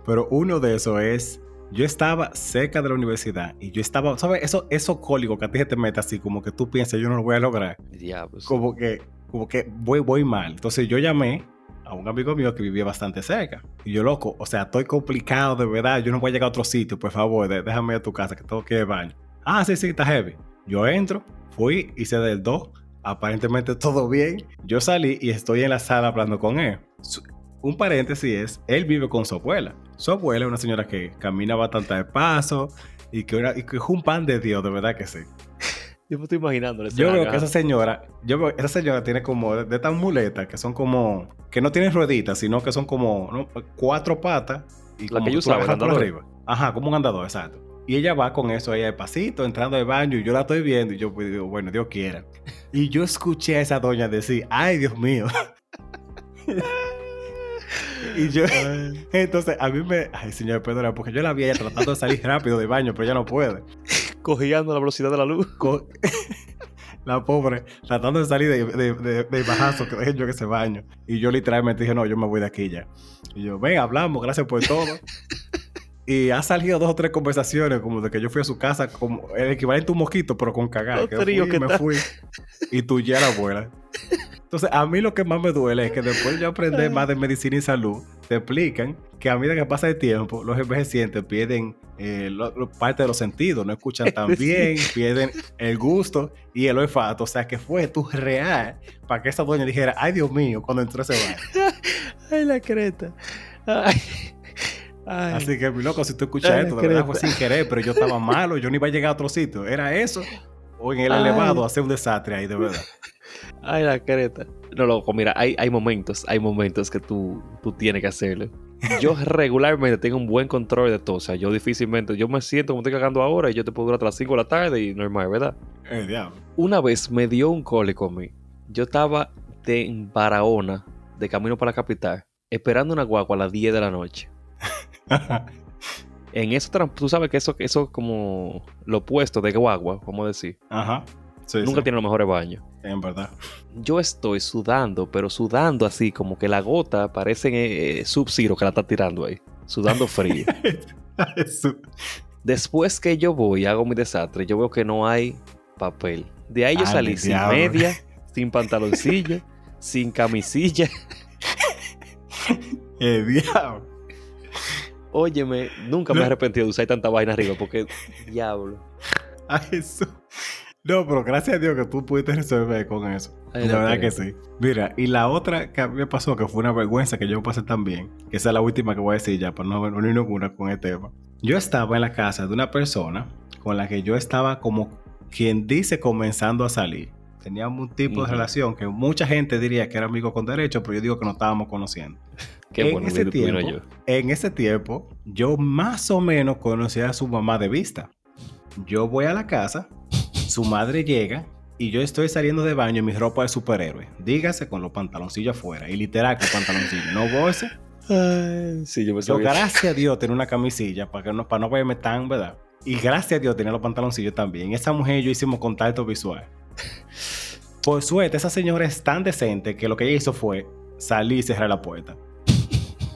Pero uno de esos es, yo estaba cerca de la universidad y yo estaba, ¿sabes? Eso, esos códigos que a ti te mete así, como que tú piensas, yo no lo voy a lograr. Diablos. Como que, como que voy, voy mal. Entonces yo llamé a un amigo mío que vivía bastante cerca. Y yo, loco, o sea, estoy complicado de verdad, yo no voy a llegar a otro sitio, por favor, déjame ir a tu casa, que tengo que ir al baño. Ah, sí, sí, está heavy. Yo entro, fui, hice del 2, aparentemente todo bien. Yo salí y estoy en la sala hablando con él. Un paréntesis es, él vive con su abuela. Su abuela es una señora que camina bastante de paso y que, era- y que es un pan de Dios, de verdad que sí. Yo me estoy imaginando. Yo veo que esa señora, yo veo, esa señora tiene como de, de estas muletas que son como, que no tienen rueditas, sino que son como ¿no? cuatro patas y La como que yo usaba, por arriba. Ajá, como un andador, exacto. Y ella va con eso ahí al pasito, entrando al baño, y yo la estoy viendo, y yo pues, digo, bueno, Dios quiera. Y yo escuché a esa doña decir, ay, Dios mío. y yo, entonces, a mí me, ay, señor, perdona, porque yo la vi ella tratando de salir rápido del baño, pero ella no puede. Cogiendo la velocidad de la luz. Co- la pobre, tratando de salir de, de, de, de bajazo que dejé yo que se baño. Y yo literalmente dije, no, yo me voy de aquí ya. Y yo, ven, hablamos, gracias por todo. Y ha salido dos o tres conversaciones como de que yo fui a su casa como el equivalente a un mosquito, pero con cagar. Que fui, que me fui y tú ya la abuela. Entonces, a mí lo que más me duele es que después de yo aprender más de medicina y salud, te explican que a medida que pasa el tiempo, los envejecientes pierden eh, lo- lo- parte de los sentidos, no escuchan tan bien, pierden el gusto y el olfato. O sea, que fue tu real para que esa doña dijera, ay Dios mío, cuando entró ese baño. Ay, la creta. Ay. Ay. Así que, mi loco, si tú escuchas Ay, esto, de verdad fue sin querer, pero yo estaba malo, yo no iba a llegar a otro sitio. Era eso. O en el Ay. elevado hacer un desastre ahí, de verdad. Ay, la creta. No, loco, mira, hay, hay momentos, hay momentos que tú, tú tienes que hacerlo. Yo regularmente tengo un buen control de todo. O sea, yo difícilmente, yo me siento como estoy cagando ahora y yo te puedo durar hasta las 5 de la tarde y normal, ¿verdad? Diablo. Una vez me dio un cólico a mí. Yo estaba de, en Barahona, de camino para la capital, esperando una guagua a las 10 de la noche. En eso, tú sabes que eso es como lo opuesto de guagua, a decir. Ajá. Sí, Nunca sí, tiene los mejores baños. En verdad. Yo estoy sudando, pero sudando así, como que la gota parece eh, Sub-Zero que la está tirando ahí. Sudando frío. Después que yo voy y hago mi desastre, yo veo que no hay papel. De ahí yo Ay, salí sin diablo. media, sin pantaloncillo, sin camisilla. El diablo. Óyeme, nunca me he No. arrepentido de usar tanta vaina arriba porque, diablo. Ay, eso. No, pero gracias a Dios que tú pudiste resolver con eso. Ay, la verdad que sí. Mira, y la otra que a mí me pasó, que fue una vergüenza que yo pasé también, que esa es la última que voy a decir ya, para no venir ninguna con el tema. Yo estaba en la casa de una persona con la que yo estaba como quien dice comenzando a salir. Teníamos un tipo de relación que mucha gente diría que era amigo con derecho, pero yo digo que nos estábamos conociendo. Qué En bueno ese tiempo, yo. En ese tiempo, yo más o menos conocía a su mamá de vista. Yo voy a la casa, su madre llega y yo estoy saliendo de baño en mi ropa de superhéroe. Dígase con los pantaloncillos afuera. Y literal con pantaloncillos. No. Ay, sí, yo me Yo, gracias a Dios, tenía una camisilla para, que no, para no verme tan, ¿verdad? Y gracias a Dios tenía los pantaloncillos también. Esa mujer y yo hicimos contacto visual. Por suerte, esa señora es tan decente que lo que ella hizo fue salir y cerrar la puerta.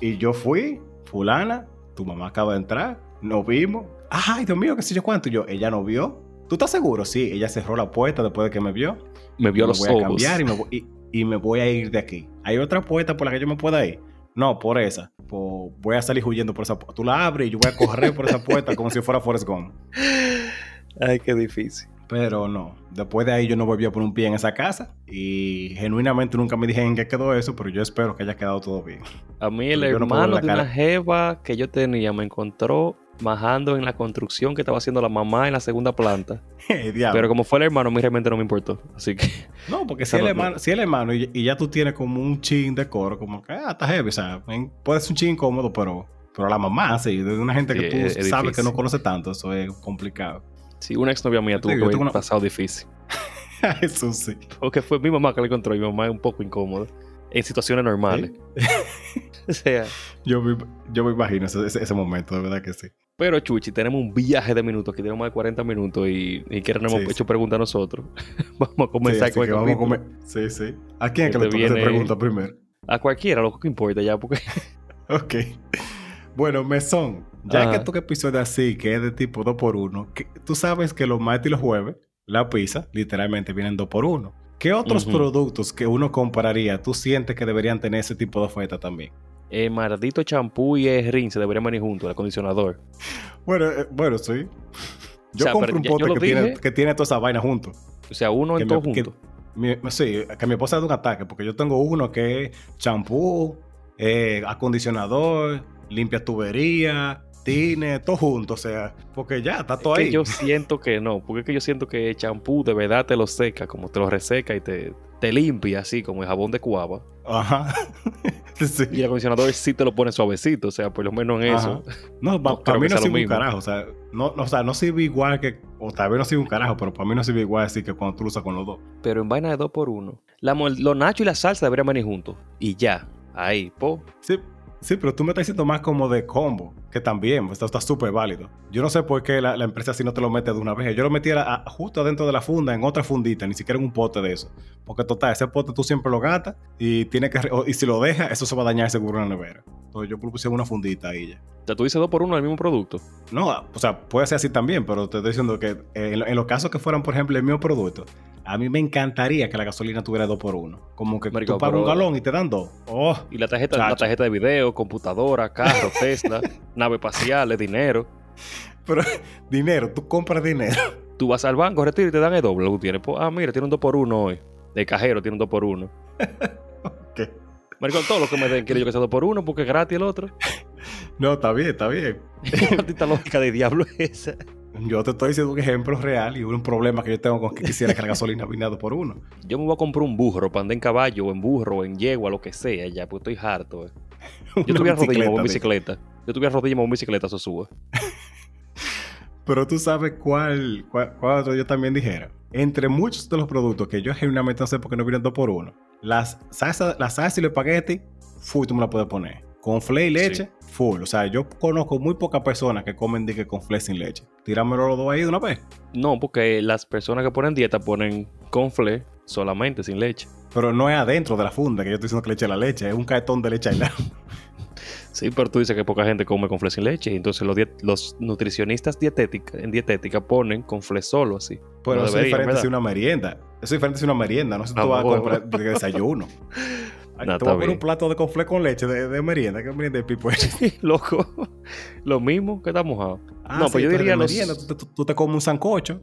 Y yo fui, fulana, tu mamá acaba de entrar, nos vimos. Ay, Dios mío, qué sé yo cuánto. Y yo, ella no vio. ¿Tú estás seguro? Sí, ella cerró la puerta después de que me vio. Me vio me los voy a ojos. cambiar y me, voy, y- y me voy a ir de aquí. ¿Hay otra puerta por la que yo me pueda ir? No, por esa. Pues voy a salir huyendo por esa puerta. Tú la abres y yo voy a correr por esa puerta como si fuera Forrest Gump. Ay, qué difícil. Pero no. Después de ahí yo no volví a poner un pie en esa casa. Y genuinamente nunca me dije en qué quedó eso, pero yo espero que haya quedado todo bien. A mí el Pero no hermano de cara. una jeva que yo tenía me encontró majando en la construcción que estaba haciendo la mamá en la segunda planta. Pero como fue el hermano, a mí realmente no me importó. Así que no, porque si el no- hermano, si el hermano y, y ya tú tienes como un chin de coro, como que ah, está heavy. O sea, puede ser un chin incómodo, pero, pero la mamá, sí, de una gente que Sí, tú es- es sabes difícil. que no conoce tanto, eso es complicado. Si una exnovia mía tuvo te que haber una- pasado difícil. Eso sí. Porque fue mi mamá que la encontró y mi mamá es un poco incómoda. En situaciones normales. o sea, Yo me, yo me imagino ese, ese- ese momento, de verdad que sí. pero Chuchi, tenemos un viaje de minutos, que tenemos más de 40 minutos y, y que no hemos Sí, sí. hecho preguntas nosotros. Vamos a comenzar Sí, con el vamos a capítulo. comer. Sí, sí. ¿A quién es que Que le toca hacer viene- pregunta primero? A cualquiera, lo que importa ya, porque Ok. Bueno, Mesón, ya Ajá. que tu episodio así, que es de tipo 2x1, que tú sabes que los martes y los jueves, la pizza, literalmente vienen 2x1. ¿Qué otros productos que uno compraría tú sientes que deberían tener ese tipo de oferta también? el maldito champú y el rin se deberían venir juntos, el acondicionador. Bueno, eh, bueno, sí. Yo sea, compro un pote que tiene, que tiene toda esa vaina juntos. O sea, uno Que en todo que- junto. Mi- sí, que mi esposa de un ataque, porque yo tengo uno que es champú, eh, acondicionador, limpia tubería, tine, todo junto, o sea, porque ya está todo ahí. yo siento que no, porque es que yo siento que el champú de verdad te lo seca, como te lo reseca y te, te limpia así, como el jabón de cuava. Ajá. sí. Y el acondicionador sí te lo pone suavecito, o sea, por lo menos en Ajá. eso. No, No para mí no sirve un carajo, o sea, no, no, o sea, no sirve igual que, o tal vez no sirve un carajo, pero para mí no sirve igual así que cuando tú lo usas con los dos. Pero en vaina de dos por uno. La, los nachos y la salsa deberían venir juntos. Y ya, ahí, po. Sí, Sí, pero tú me estás diciendo más como de combo, que también esto está súper válido. Yo no sé por qué la, empresa así no te lo mete de una vez. Yo lo metiera justo adentro de la funda, en otra fundita, ni siquiera en un pote de eso. Porque total, ese pote tú siempre lo gastas y tiene que y si lo dejas, eso se va a dañar seguro en la nevera. Entonces yo puse una fundita ahí ya. O sea, tú dices dos por uno del mismo producto. No, o sea, puede ser así también, pero te estoy diciendo que eh, en, los casos que fueran, por ejemplo, el mismo producto, a mí me encantaría que la gasolina tuviera dos por uno. Como que tú pagas un galón y te dan dos. Oh, y la tarjeta, la tarjeta de video, computadora, carro, Tesla, nave espacial, dinero. Pero dinero, tú compras dinero. Tú vas al banco, retiras y te dan el doble. Tienes, ah, mira, tiene un 2 por 1 hoy. De cajero tiene un 2 por 1 ¿Qué? Maricón, todo lo que me den quiero yo que sea 2 por 1 porque es gratis el otro. No, está bien, está bien. Lógica de diablo esa. Yo te estoy diciendo un ejemplo real y un problema que yo tengo con que quisiera que la gasolina viniera por uno. Yo me voy a comprar un burro para andar en caballo o en burro o en yegua, lo que sea, ya, pues estoy harto. Eh. Yo tuviera rodillas en bicicleta. Yo tuviera rodillas en bicicleta, eso sube. Pero tú sabes cuál, cuál, yo también dijera. Entre muchos de los productos que yo genuinamente no sé por qué no vienen dos por uno, las salsa, la salsa y los espagueti, fui, tú me la puedes poner. Con fle y leche, full. O sea, yo conozco muy pocas personas que comen dique con fle sin leche. Tíramelo los dos ahí de una vez. No, porque las personas que ponen dieta ponen con fle solamente sin leche. Pero no es adentro de la funda que yo estoy diciendo que le eche la leche, es un caetón de leche lado. Sí, pero tú dices que poca gente come con fle sin leche. Entonces los, los nutricionistas dietética, en dietética ponen con fle solo así. Pero eso es diferente si una merienda. Eso es diferente si una merienda. No sé si tú vas a comprar de desayuno. te voy a poner un plato de confle con leche de, merienda. ¿Qué merienda de pipo es? loco. Lo mismo que está mojado. Ah, no, pues yo diría los... merienda. Tú, te comes un sancocho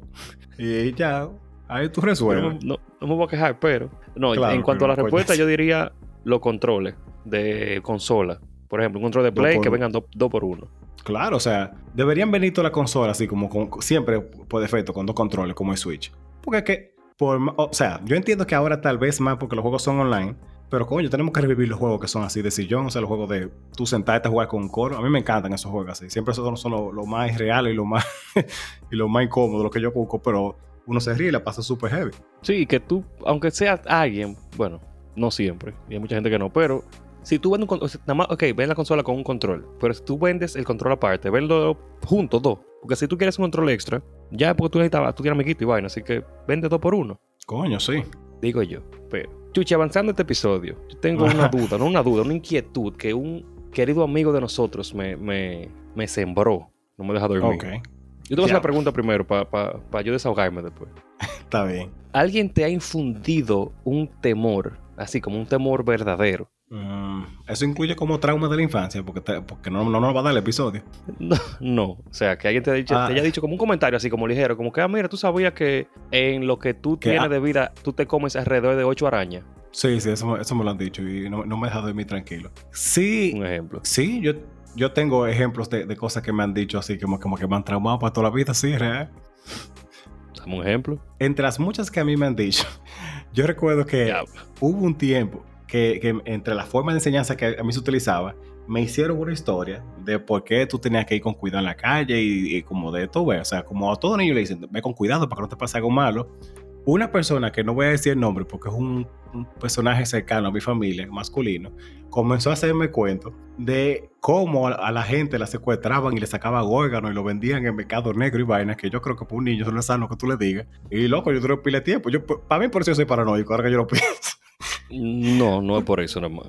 y ya. Ahí tú resuelves. No, no, me voy a quejar, pero... No, en cuanto a la respuesta, yo diría los controles de consola. Por ejemplo, un control de Play que vengan dos por uno. Claro, o sea, deberían venir todas las consolas así como siempre por defecto con dos controles como el Switch. Porque es que, por, o sea, yo entiendo que ahora tal vez más porque los juegos son online, pero coño, tenemos que revivir los juegos que son así de sillón, o sea, los juegos de tú sentarte a jugar con un coro. A mí me encantan esos juegos así. Siempre son, son lo, más reales y lo más, y lo más incómodo, lo que yo busco, pero uno se ríe y la pasa súper heavy. Sí, que tú, aunque seas alguien, bueno, no siempre, y hay mucha gente que no, pero si tú vendes un control, nada más, ok, ven la consola con un control, pero si tú vendes el control aparte, venlo juntos dos. Porque si tú quieres un control extra, ya porque tú necesitas, tú tienes amiguito y vaina, así que vende dos por uno. Coño, sí. Digo yo. Pero, Chuchi, avanzando este episodio, yo tengo una duda, no una duda, una inquietud que un querido amigo de nosotros me, me, me sembró. No me deja dormir. Ok. Yo te voy a hacer la pregunta primero para yo desahogarme después. Está bien. ¿Alguien te ha infundido un temor, así como un temor verdadero, Mm, eso incluye como trauma de la infancia, porque, porque no, no, nos va a dar el episodio. No, o sea, que alguien te, dicho, te haya ah. dicho como un comentario así como ligero, como que, ah, mira, tú sabías que en lo que tú tienes de vida, tú te comes alrededor de ocho arañas. Sí, sí, eso, eso me lo han dicho y no, me he dejado dormir tranquilo. Sí. Un ejemplo. Sí, yo, yo tengo ejemplos de, cosas que me han dicho así, como, como que me han traumado para toda la vida, sí, real. Dame un ejemplo. Entre las muchas que a mí me han dicho, yo recuerdo que hubo un tiempo que, entre las formas de enseñanza que a mí se utilizaba, me hicieron una historia de por qué tú tenías que ir con cuidado en la calle y, como de todo, o sea, como a todo niño le dicen, ve con cuidado para que no te pase algo malo. Una persona que no voy a decir el nombre porque es un, personaje cercano a mi familia, masculino, comenzó a hacerme cuento de cómo a, la gente la secuestraban y le sacaban órganos y lo vendían en mercado negro y vainas, que yo creo que para un niño eso no es sano que tú le digas. Y loco, yo tuve pile tiempo. Yo, para mí por eso yo soy paranoico, ahora que yo lo pienso. No, no es por eso nada más.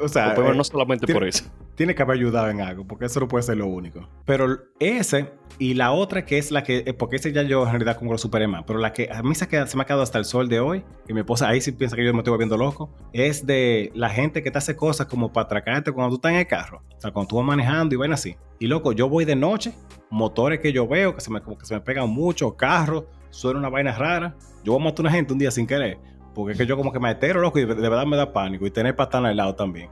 o sea, no eh, solamente por eso. Tiene que haber ayudado en algo, porque eso no puede ser lo único. Pero ese y la otra que es la que, eh, porque ese ya yo en realidad como lo superé más, pero la que a mí se, se me ha quedado hasta el sol de hoy, y mi esposa ahí sí piensa que yo me estoy volviendo loco, es de la gente que te hace cosas como para atracarte cuando tú estás en el carro. O sea, cuando tú vas manejando y ven así. Y loco, yo voy de noche, motores que yo veo que se me, como que se me pegan mucho, carros, suena una vaina rara. Yo voy a matar a una gente un día sin querer porque es que yo como que me entero, loco, y de verdad me da pánico. Y tener patana al lado también.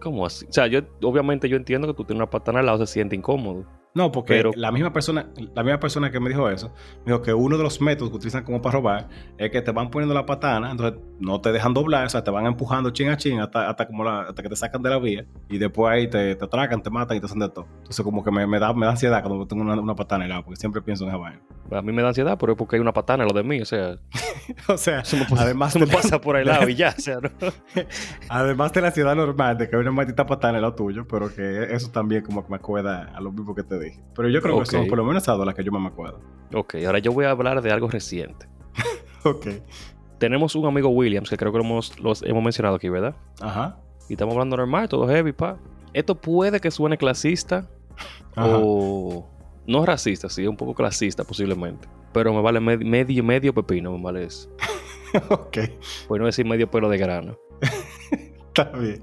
¿Cómo así? O sea, yo, obviamente yo entiendo que tú tienes una patana al lado, se siente incómodo. No, porque Pero- la misma persona, la misma persona que me dijo eso, me dijo que uno de los métodos que utilizan como para robar es que te van poniendo la patana, entonces no te dejan doblar, o sea, te van empujando chin a chin hasta, hasta, como la- hasta que te sacan de la vía y después ahí te, te atracan, te matan y te hacen de todo. Entonces como que me, me da, me da ansiedad cuando tengo una, una patana en el lado, porque siempre pienso en esa vaina. A mí me da ansiedad, pero es porque hay una patana en lo de mí. O sea, o sea, me, pasa- además, me pasa por el lado y ya. O sea, ¿no? además de la ansiedad normal de que hay una maldita patana en lo tuyo, pero que eso también como que me acuerda a lo mismo que te dije. Pero yo creo que son por lo menos esas dos las que yo me acuerdo. Ok, ahora yo voy a hablar de algo reciente. Ok. Tenemos un amigo Williams, que creo que lo hemos, los hemos mencionado aquí, ¿verdad? Ajá. Y estamos hablando normal, todo heavy, pa. Esto puede que suene clasista Ajá. o no racista, sí, un poco clasista posiblemente. Pero me vale med- medio medio pepino, me vale eso. ok. Por no decir medio pelo de grano. Está bien.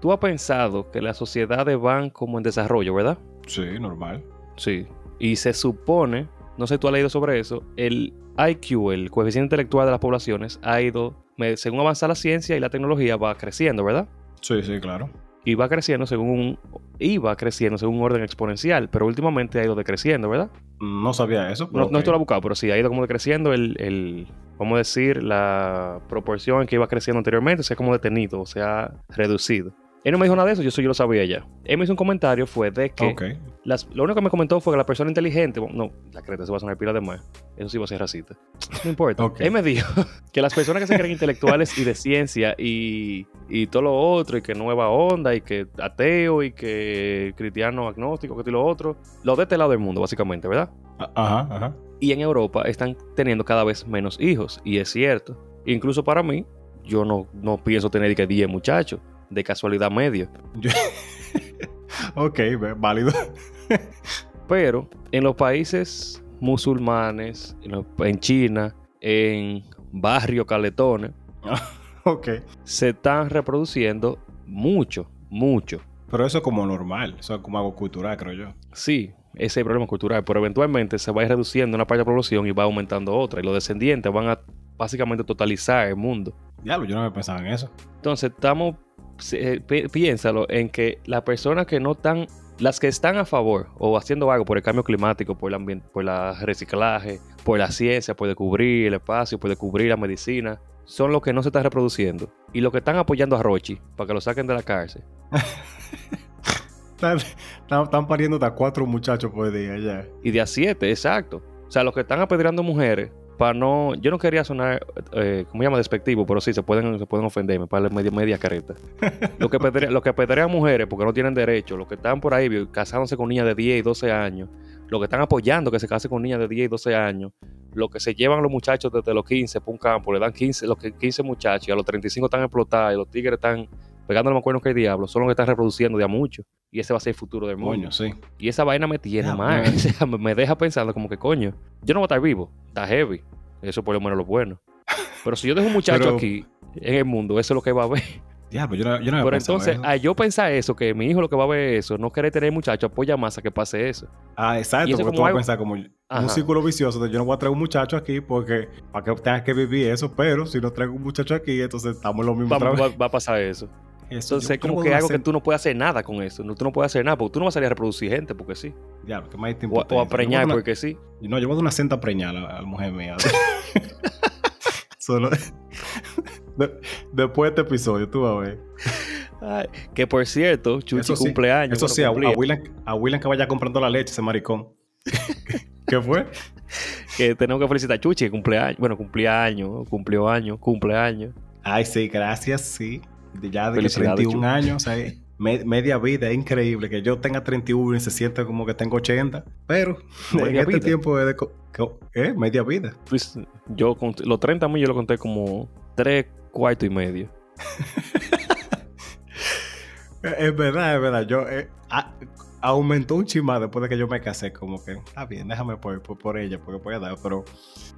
Tú has pensado que las sociedades van como en desarrollo, ¿verdad? Sí, normal. Sí. Y se supone, no sé si tú has leído sobre eso, el IQ, el coeficiente intelectual de las poblaciones, ha ido, según avanza la ciencia y la tecnología, va creciendo, ¿verdad? Sí, sí, claro. Y va creciendo según un, iba creciendo según un orden exponencial, pero últimamente ha ido decreciendo, ¿verdad? No sabía eso. No, pero no ok. esto lo he buscado, pero sí ha ido como decreciendo el, el, vamos a decir, la proporción que iba creciendo anteriormente se ha como detenido, se ha reducido. Él no me dijo nada de eso, yo eso yo lo sabía ya. Él me hizo un comentario, fue de que las- lo único que me comentó fue que la persona inteligente, no, la creta se va a sonar pila de más, eso sí va a ser racista. No importa. Él me dijo que las personas que se creen intelectuales y de ciencia y, y todo lo otro, y que nueva onda, y que ateo, y que cristiano agnóstico, que todo lo otro, lo de este lado del mundo, básicamente, ¿verdad? A- Ajá, ajá. Y en Europa están teniendo cada vez menos hijos, y es cierto. Incluso para mí, yo no, no pienso tener que 10 muchachos, de casualidad medio. Ok, válido. Pero en los países musulmanes, en, China, en barrio caletones, ok. se están reproduciendo mucho, mucho. Pero eso es como normal. Eso es como algo cultural, creo yo. Sí, ese es el problema cultural, pero eventualmente se va a ir reduciendo una parte de la población y va aumentando otra, y los descendientes van a básicamente totalizar el mundo. Diablo, yo no me pensaba en eso. Entonces, estamos, pi- piénsalo en que las personas que no están, las que están a favor o haciendo algo por el cambio climático, por el ambiente, por el reciclaje, por la ciencia, por descubrir el espacio, por descubrir la medicina, son los que no se están reproduciendo. Y los que están apoyando a Rochi para que lo saquen de la cárcel. Están, están- pariendo hasta cuatro muchachos por día ya. Y de a siete, exacto. O sea, los que están apedreando mujeres para no... Yo no quería sonar, eh, ¿cómo se llama? Despectivo, pero sí, se pueden, se pueden ofenderme para media, media careta. Los que, apedrean, los que apedrean mujeres porque no tienen derecho, los que están por ahí casándose con niñas de 10 y 12 años, los que están apoyando que se case con niñas de 10 y 12 años, los que se llevan los muchachos desde los 15 para un campo, le dan 15, los que 15 muchachos y a los 35 están explotados y los tigres están pegándole más cuernos que el diablo, son los que están reproduciendo de a mucho. Y ese va a ser el futuro del mundo. Coño, sí. Y esa vaina me tiene Ya, mal. man. O sea, me- deja pensando como que coño, yo no voy a estar vivo. Está heavy. Eso por lo menos lo bueno. Pero si yo dejo un muchacho Pero- aquí en el mundo, eso es lo que va a ver. Diablo, yo no, yo no Pero entonces, eso. a yo pensar eso, que mi hijo lo que va a ver es eso, no querer tener muchacho, apoya más a que pase eso. Ah, exacto, porque tú vas a pensar como Ajá. un círculo vicioso de yo no voy a traer un muchacho aquí porque para que tengas que vivir eso, pero si no traigo un muchacho aquí, entonces estamos en lo mismo Va, otra vez. va- va a pasar eso. Eso, Entonces, es como que algo hacer- que tú no puedes hacer nada con eso. No, tú no puedes hacer nada porque tú no vas a salir a reproducir gente porque sí. Diablo, que más O, tiempo a- o a preñar porque sí. No, yo voy a dar una senta a, a la mujer mía. Solo... de- después de este episodio, tú vas a ver. Ay, que por cierto, Chuchi sí, cumpleaños. Eso sí, a, William, a William que vaya comprando la leche, ese maricón. ¿Qué fue? que tenemos que felicitar a Chuchi, que cumpleaños. Bueno, cumpleaños, cumplió años, cumpleaños. Ay, sí, gracias, sí. De- Ya de que Felicidades, 31 Chu. años, media vida, es increíble que yo tenga 31 y se sienta como que tengo 80. Pero en este vida. tiempo es de... ¿Eh? Media vida. Pues, yo conté- los 30 mil yo lo conté como 3 cuartos y medio. Es verdad, es verdad. Yo... eh, a- aumentó un chima después de que yo me casé. Como que, está bien, déjame por, por, por ella, porque puede dar. Pero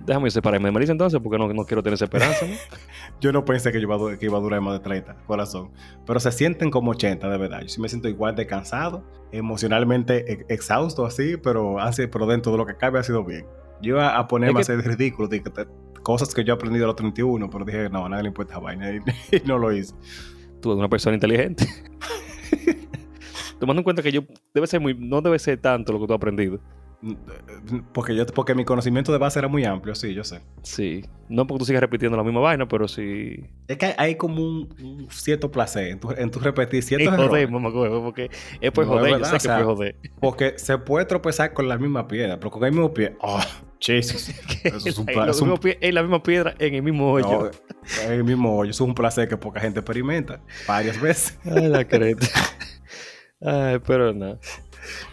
Déjame separarme de Melissa entonces porque no, no quiero tener esa esperanza. ¿no? yo no pensé que, yo iba, que iba a durar más de 30, corazón. Pero se sienten como 80, de verdad. Yo sí me siento igual de cansado, emocionalmente ex- exhausto así, pero, así, pero dentro de lo que cabe ha sido bien. Yo iba a ponerme Es que- a hacer ridículo, de cosas que yo he aprendido a los 31, pero dije, no, a nadie le importa esa vaina y, y no lo hice. Tú eres una persona inteligente. Tomando en cuenta que yo debe ser muy, no debe ser tanto lo que tú has aprendido. Porque yo, porque mi conocimiento de base era muy amplio, sí, yo sé. Sí. No porque tú sigas repitiendo la misma vaina, pero sí. Es que hay, como un, un cierto placer en tu, en tu repetir ciertos Es joder, mamá, porque es por No, es joder, yo verdad, sé o que sea, es joder. Porque se puede tropezar con la misma piedra, pero con el mismo pie. ¡Oh! Jesus. Eso es un en, pla- los es un- en la misma piedra, en el mismo hoyo. No, en el mismo hoyo. Eso es un placer que poca gente experimenta varias veces. Ay, la creta. Ay, pero nada.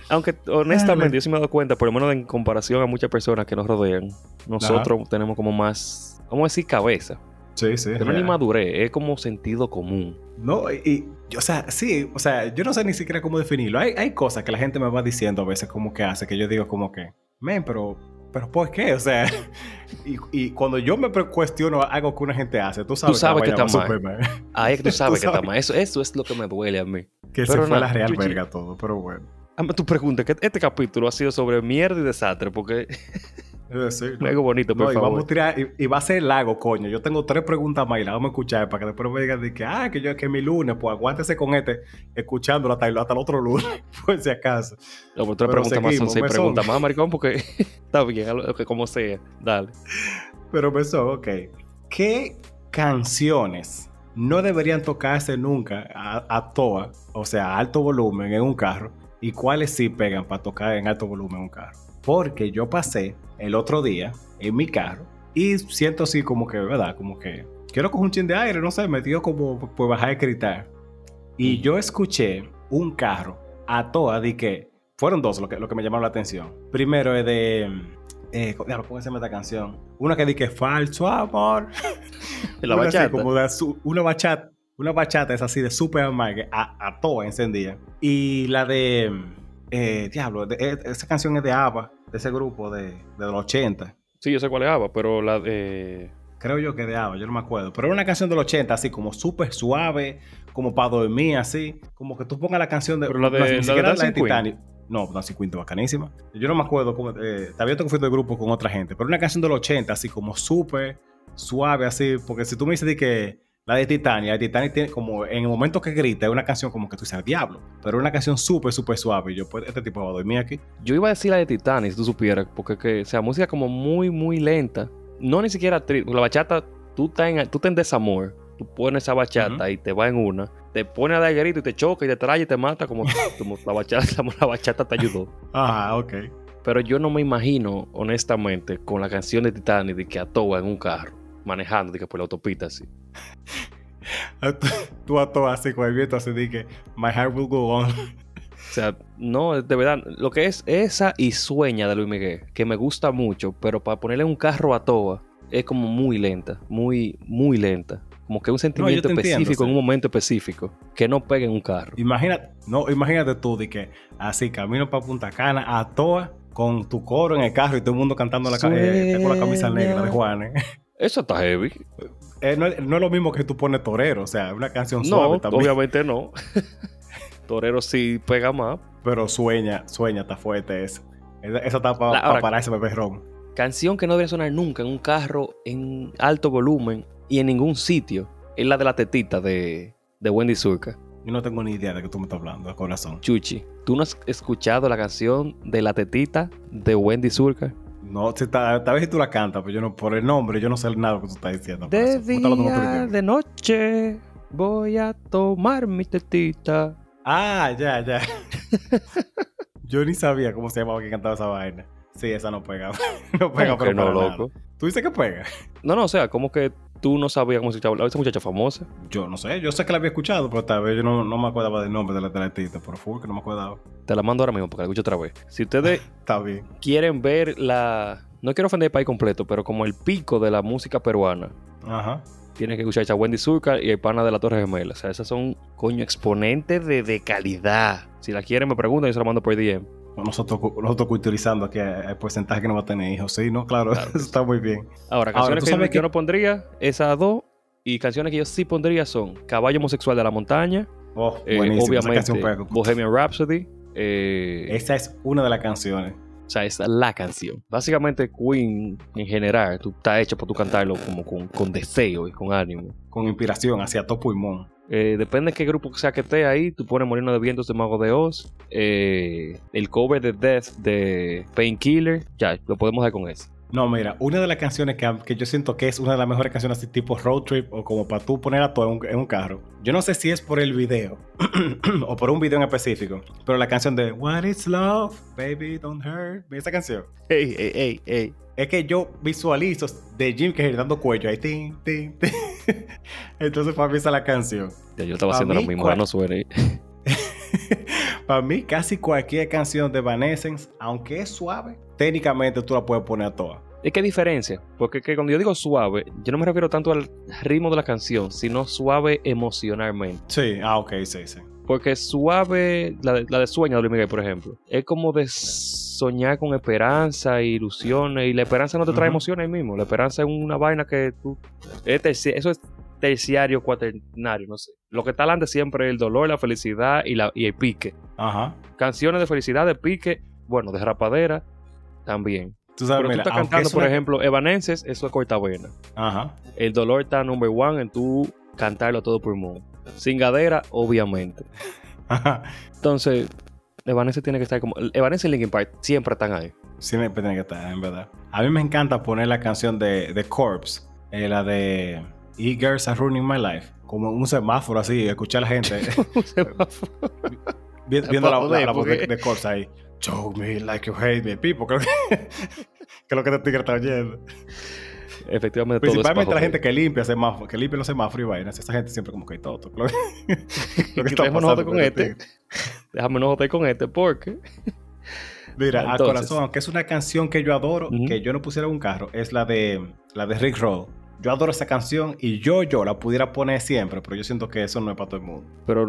Aunque honestamente yo sí me he dado cuenta, por lo menos en comparación a muchas personas que nos rodean, nosotros tenemos como más, ¿cómo decir cabeza? Sí, sí. Pero no ni madurez, es como sentido común. No, y, y, o sea, sí, o sea, yo no sé ni siquiera cómo definirlo. Hay, hay cosas que la gente me va diciendo a veces como que hace, que yo digo como que, men, pero, pero ¿por qué? O sea, y, y cuando yo me cuestiono algo que una gente hace, tú sabes, sabes que vaina está mal. Ahí es que tú sabes que sabes. está mal. Eso, eso es lo que me duele a mí. Que Pero se fue nada, la real verga todo, pero bueno. Hazme tu pregunta, que este capítulo ha sido sobre mierda y desastre, porque Eh, sí, hago bonito, por No, y favor. vamos a tirar, y, y va a ser lago, coño. Yo tengo tres preguntas más y las vamos a escuchar para que después me digan de que, ah, que yo que es mi lunes, pues aguántese con este, escuchándolo hasta, el- hasta el otro lunes, por si acaso. No, pues tres Pero preguntas más son seis preguntas más, maricón, porque está bien, que como sea. Dale. Pero empezó, ok. ¿Qué canciones no deberían tocarse nunca a, a toa, o sea, a alto volumen en un carro? ¿Y cuáles sí pegan para tocar en alto volumen en un carro? Porque yo pasé el otro día en mi carro y siento así como que, ¿verdad? Como que quiero coger un chin de aire, no sé, me dio como por bajar de gritar. Y yo escuché un carro a toa de que fueron dos lo que, lo que me llamaron la atención. Primero es de. Eh, ¿cómo se llama esta canción? Una que dice falso amor. La Una así bachata. como de su- una bachata. Una bachata es así de super amarga, a, a toa encendida. Y la de. Eh, diablo, de- eh, esa canción es de ABBA, de ese grupo de, de los 80. Sí, yo sé cuál es Ava, pero la de... Creo yo que de ABBA, yo no me acuerdo. Pero era una canción del 80, así como súper suave, como para dormir, así. Como que tú pongas la canción de. Pero la de- no, la ni de siquiera Dancing Queen. Titanic. No, Dancing Queen está bacanísima. Yo no me acuerdo cómo. Eh, te había que fui de grupo con otra gente. Pero una canción del 80, así como súper suave, así. Porque si tú me dices de que. La de Titanic, la de Titanic tiene como. En el momento que grita, es una canción como que tú dices al diablo. Pero es una canción súper, súper suave. Y yo, pues, este tipo va a dormir aquí. Yo iba a decir la de Titanic, si tú supieras, porque que, o sea, música como muy, muy lenta. No ni siquiera triste. La bachata, tú estás en, tú estás en desamor. Tú pones esa bachata y te va en una. Te pone a dar grito y te choca y te trae y te mata como, como la, bachata, la bachata te ayudó. Ajá, ok. Pero yo no me imagino, honestamente, con la canción de Titanic de que a toa en un carro, manejando, que por la autopista así. tú a todo así con el viento así que My heart will go on. O sea, no, de verdad, lo que es esa y Sueña de Luis Miguel, que me gusta mucho, pero para ponerle un carro a toa es como muy lenta, muy, muy lenta. Como que un sentimiento entiendo, específico en un momento específico, que no pegue en un carro. Imagínate, no, imagínate tú de que así camino para Punta Cana a toa con tu coro en el carro y todo el mundo cantando la, eh, con la camisa negra de Juan. ¿eh? Eso está heavy. Eh, no, es- no es lo mismo que tú pones torero, o sea, es una canción suave también. obviamente no. Torero sí pega más. Pero sueña, sueña, está fuerte esa. Esa está para parar ese bebé ron. Canción que no debería sonar nunca en un carro en alto volumen y en ningún sitio. Es la de la tetita de, de Wendy Zulka. Yo no tengo ni idea de qué tú me estás hablando, de corazón. Chuchi, ¿tú no has escuchado la canción de la tetita de Wendy Zulka? No, si tal, tal vez si tú la cantas, pero yo no, por el nombre, yo no sé nada de lo que tú estás diciendo. De día, de noche, voy a tomar mi tetita. Ah, ya, ya. yo ni sabía cómo se llamaba que cantaba esa vaina. Sí, esa no pega. no pega, ¿Cómo pero que no, nada. loco? ¿Tú dices que pega? No, no, o sea, como que tú no sabías cómo se escuchaba esa muchacha famosa. Yo no sé, yo sé que la había escuchado, pero tal vez yo no, no me acordaba del nombre de la, de la artista, por full que no me acordaba. Te la mando ahora mismo porque la escucho otra vez. Si ustedes Está bien. quieren ver la... No quiero ofender el país completo, pero como el pico de la música peruana, Ajá. tienen que escuchar a Wendy Zulka y el pana de la Torre Gemela. O sea, esas son, coño, exponentes de, de calidad. Si la quieren, me preguntan y se la mando por DM. Nosotros, nosotros culturizando aquí el porcentaje que no va a tener hijos. Sí, no, claro, Claro que eso está muy bien. Ahora, Ahora, canciones ¿tú que yo que- no pondría, esas dos. Y canciones que yo sí pondría son Caballo Homosexual de la Montaña, Oh, eh, obviamente. Bohemian Rhapsody. eh, Esa es una de las canciones. O sea, es la canción. Básicamente, Queen en general, tú está hecho para tú cantarlo como con, con deseo y con ánimo. Con inspiración, hacia todo pulmón. Eh, depende de qué grupo sea que esté ahí. Tú pones Molino de Vientos de Mago de Oz. eh, el cover de Death de Painkiller. Ya, lo podemos dar con eso. No, mira, una de las canciones que, que yo siento que es una de las mejores canciones así tipo road trip o como para tú poner a todo en un, en un carro. Yo no sé si es por el video o por un video en específico, pero la canción de What is love, baby, don't hurt esa canción. Ey, ey, ey, ey. Es que yo visualizo de Jim Carrey dando cuello ahí, tin, tin, tin. Entonces para mí esa es la canción. Ya, yo estaba Pa' haciendo lo mismo, cual- no suene. para mí casi cualquier canción de Evanescence, aunque es suave, técnicamente tú la puedes poner a toda. Es que hay diferencia, porque que cuando yo digo suave, yo no me refiero tanto al ritmo de la canción, sino suave emocionalmente. Sí, ah, ok, sí, sí. Porque suave, la de, la de sueño de Luis Miguel, por ejemplo, es como de soñar con esperanza e ilusiones, y la esperanza no te trae emociones ahí mismo, la esperanza es una vaina que tú... es terci- eso es terciario, cuaternario, no sé. Lo que está adelante siempre es el dolor, la felicidad y, la, y el pique. Ajá. Canciones de felicidad, de pique, bueno, de rapadera, también. Tú sabes, Pero tú mira, estás cantando, por una- ejemplo, Evanescence, eso es cortavena. Ajá. El dolor está number one en tú cantarlo a todo pulmón. Sin gadera, obviamente. Entonces, Evanescence tiene que estar como. Evanescence y Linkin Park siempre están ahí. Siempre tiene que estar, en verdad. A mí me encanta poner la canción de, de Corpse, eh, la de E-Girls Are Ruining My Life, como un semáforo así, escuchar a la gente vi- viendo la, voz de, Corpse ahí. Show me like you hate me, people. Creo que, que es lo que te está oyendo. Efectivamente, todo es Principalmente la gente que limpia semáforo, que limpia los semáforos y vainas. Esa gente siempre como que todo. Lo, lo que está Déjame pasando con este. tigre. Déjame no joder con este, porque. Mira, a corazón, aunque es una canción que yo adoro, que yo no pusiera en un carro, es la de la de Rick Roll. Yo adoro esa canción y yo, yo la pudiera poner siempre, pero yo siento que eso no es para todo el mundo. Pero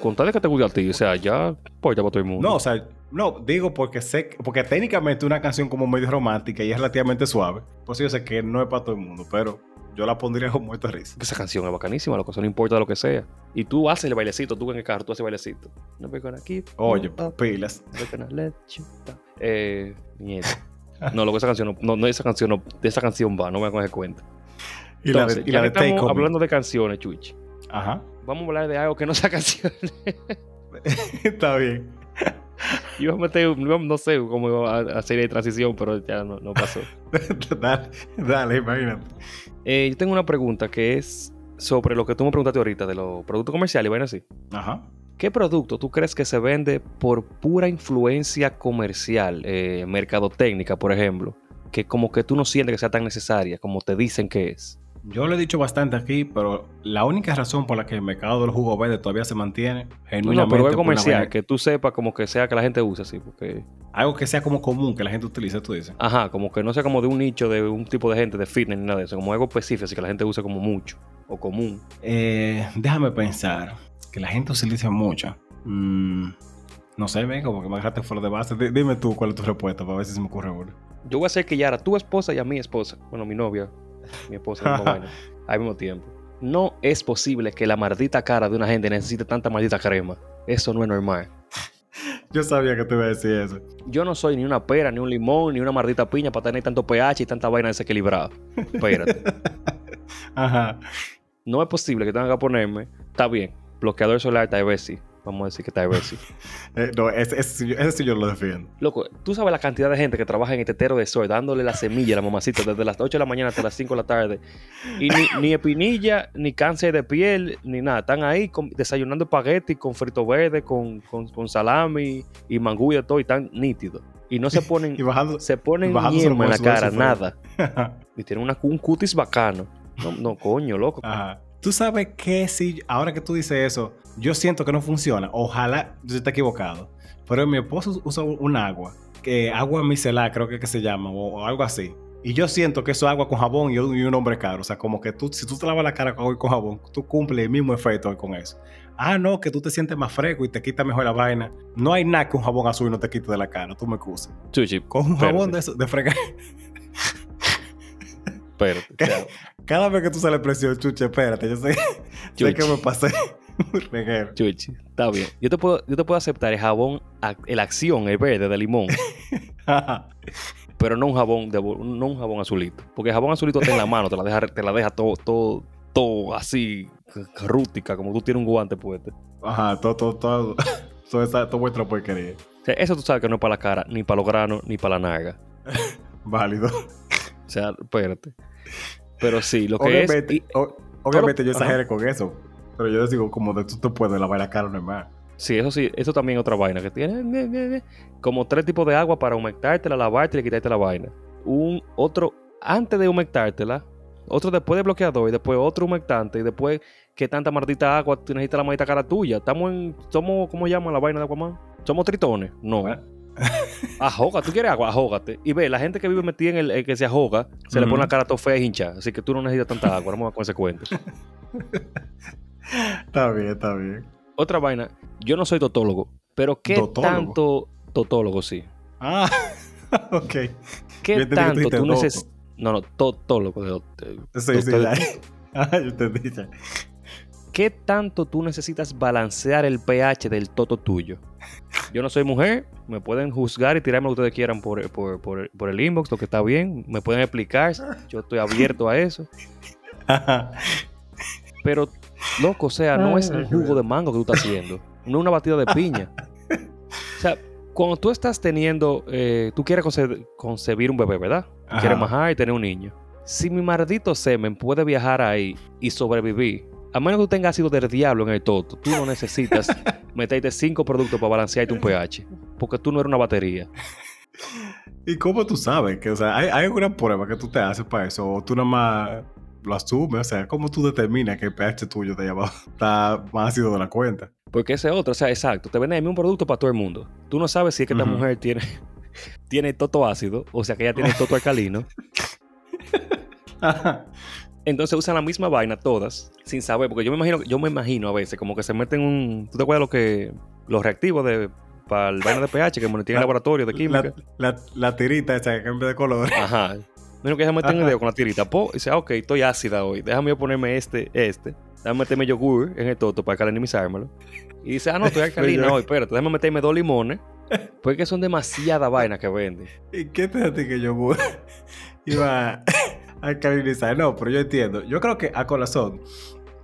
con tal de que te guste a ti, o sea, ya. Pues ya para todo el mundo. No, o sea, no, digo porque sé, que- porque técnicamente una canción como medio romántica y es relativamente suave. Pues yo sé que no es para todo el mundo, pero yo la pondría con muerto de risa. Esa canción es bacanísima, lo que no importa lo que sea. Y tú haces el bailecito, tú en el carro, tú haces el bailecito. No we're gonna keep Oye, pilas. Eh, mierda. No, lo que esa canción no, no, no, esa canción no, de esa canción va, no me voy a coger cuenta. Y la de, y ya la de Take estamos Me. hablando de canciones, Chuich. Ajá. Vamos a hablar de algo que no sea canciones. Está bien. Iba a meter, no sé cómo iba a hacer la transición, pero ya no, no pasó. dale, dale, imagínate. Eh, yo tengo una pregunta que es sobre lo que tú me preguntaste ahorita de los productos comerciales vainas así. Ajá. ¿Qué producto tú crees que se vende por pura influencia comercial, eh, mercadotecnia, por ejemplo? Que como que tú no sientes que sea tan necesaria como te dicen que es. Yo lo he dicho bastante aquí, pero la única razón por la que el mercado del jugo verde todavía se mantiene, genuinamente, no, pero es comercial, que tú sepas como que sea que la gente use así, porque... algo que sea como común que la gente utilice, tú dices. Ajá, como que no sea como de un nicho, de un tipo de gente, de fitness ni nada de eso, como algo específico, así que la gente use como mucho o común. Eh, déjame pensar que la gente utiliza mucho. Mm, no sé, ven, como que me dejaste fuera de base. Di- dime tú cuál es tu respuesta para ver si se me ocurre uno. Yo voy a hacer que ya era tu esposa y a mi esposa, bueno, mi novia, mi esposa, la misma vaina, al mismo tiempo. No es posible que la maldita cara de una gente necesite tanta maldita crema. Eso no es normal. Yo sabía que te iba a decir eso. Yo no soy ni una pera, ni un limón, ni una maldita piña para tener tanto pH y tanta vaina desequilibrada. Espérate. Ajá. no es posible que tenga que ponerme. Está bien. Bloqueador solar Tyvesi. Vamos a decir que Tyvesi. Eh, no, ese, ese, sí yo- ese sí yo lo defiendo. Loco, tú sabes la cantidad de gente que trabaja en el tetero de sol, dándole la semilla a la mamacita desde las 8 de la mañana hasta las 5 de la tarde. Y ni, ni espinilla, ni cáncer de piel, ni nada. Están ahí con- desayunando espagueti con frito verde, con, con, con salami y mangú y todo, y están nítidos. Y no se ponen, Y bajando. se ponen yema en la cara, nada. Y tienen una, un cutis bacano. No, no, coño, loco. Ajá. Tú sabes que si, ahora que tú dices eso, yo siento que no funciona. Ojalá yo esté equivocado. Pero mi esposo usa un agua, que agua micelar creo que, que se llama, o, o algo así. Y yo siento que eso es agua con jabón y un, hombre caro. O sea, como que tú, si tú te lavas la cara con, con jabón, tú cumples el mismo efecto con eso. Ah, no, que tú te sientes más fresco y te quita mejor la vaina. No hay nada que un jabón azul no te quite de la cara, tú me excusas. Chuchi, Con un Espérate. jabón de, eso, de fregar. espérate. o sea, Cada vez que tú sales presión, chuche, espérate, yo sé, sé que me pasé. Chuchi, está bien. Yo te puedo, yo te puedo aceptar el jabón, el acción, el verde de limón, pero no un jabón de no un jabón azulito. Porque el jabón azulito está en la mano, te la deja, te la deja todo, todo, todo así, rústica, como tú tienes un guante puesto. Ajá, todo, todo, todo, todo, esa, todo vuestra porquería. O sea, eso tú sabes que no es para la cara, ni para los granos, ni para la naga. Válido. O sea, espérate. Pero sí, lo que Obviamente, es... y- o- obviamente yo Ajá. exageré con eso. Pero yo les digo, como de tú te puedes lavar la cara normal. Sí, eso sí, eso también es otra vaina que tiene ne, ne, ne, como tres tipos de agua para humectártela, lavártela y quitarte la vaina. Un otro antes de humectártela, otro después de bloqueador y después otro humectante y después que tanta maldita agua tú necesitas la maldita cara tuya. Estamos en somos ¿cómo llaman la vaina de Aquaman? Somos tritones. No. Bueno. Ahoga, tú quieres agua, ahógate. Y ve, la gente que vive metida en el, el que se ahoga, se le pone la cara todo fea y hinchada. Así que tú no necesitas tanta agua, no me con ese cuento. Está bien, está bien. Otra vaina, yo no soy totólogo, pero ¿qué tanto totólogo sí? Ah, ok. ¿Qué tanto tú necesitas? No, no, totólogo. de- Sí, sí. Ah, yo entendí ya. ¿Qué tanto tú necesitas balancear el pH del toto tuyo? Yo no soy mujer, me pueden juzgar y tirarme lo que ustedes quieran por, por, por- por el inbox, lo que está bien, me pueden explicar, yo estoy abierto a eso. Pero, loco, o sea, no es un jugo de mango que tú estás haciendo, no es una batida de piña. O sea, cuando tú estás teniendo, eh, tú quieres conce- concebir un bebé, ¿verdad? Quieres majar y tener un niño. Si mi maldito semen puede viajar ahí y sobrevivir, a menos que tú tengas ácido del diablo en el toto, tú no necesitas meterte cinco productos para balancearte un pH, porque tú no eres una batería. ¿Y cómo tú sabes? que o sea, ¿hay, ¿Hay alguna prueba que tú te haces para eso? ¿O tú nada más lo asumes? O sea, ¿cómo tú determinas que el pH tuyo allá abajo está más ácido de la cuenta? Porque ese otro, o sea, exacto, te venden el mismo producto para todo el mundo. Tú no sabes si es que esta mujer tiene, tiene toto ácido, o sea, que ella tiene toto alcalino. Entonces usan la misma vaina todas, sin saber, porque yo me imagino, yo me imagino a veces como que se meten un, ¿tú te acuerdas lo que los reactivos de para el vaina de pH que tiene en el La- laboratorio de química? la, la, la tirita esa que cambia de color. Ajá. Menos que se meten el Ajá. dedo con la tirita. Po, y dice, ah, ok, estoy ácida hoy. Déjame yo ponerme este, este. Déjame meterme yogur en el toto para calenizármelo. Y dice, ah, no, estoy alcalina hoy. Espérate, déjame meterme dos limones. Porque son demasiadas vainas que venden. ¿Y qué te hace que yo iba a alcalinizar? No, pero yo entiendo. Yo creo que a corazón.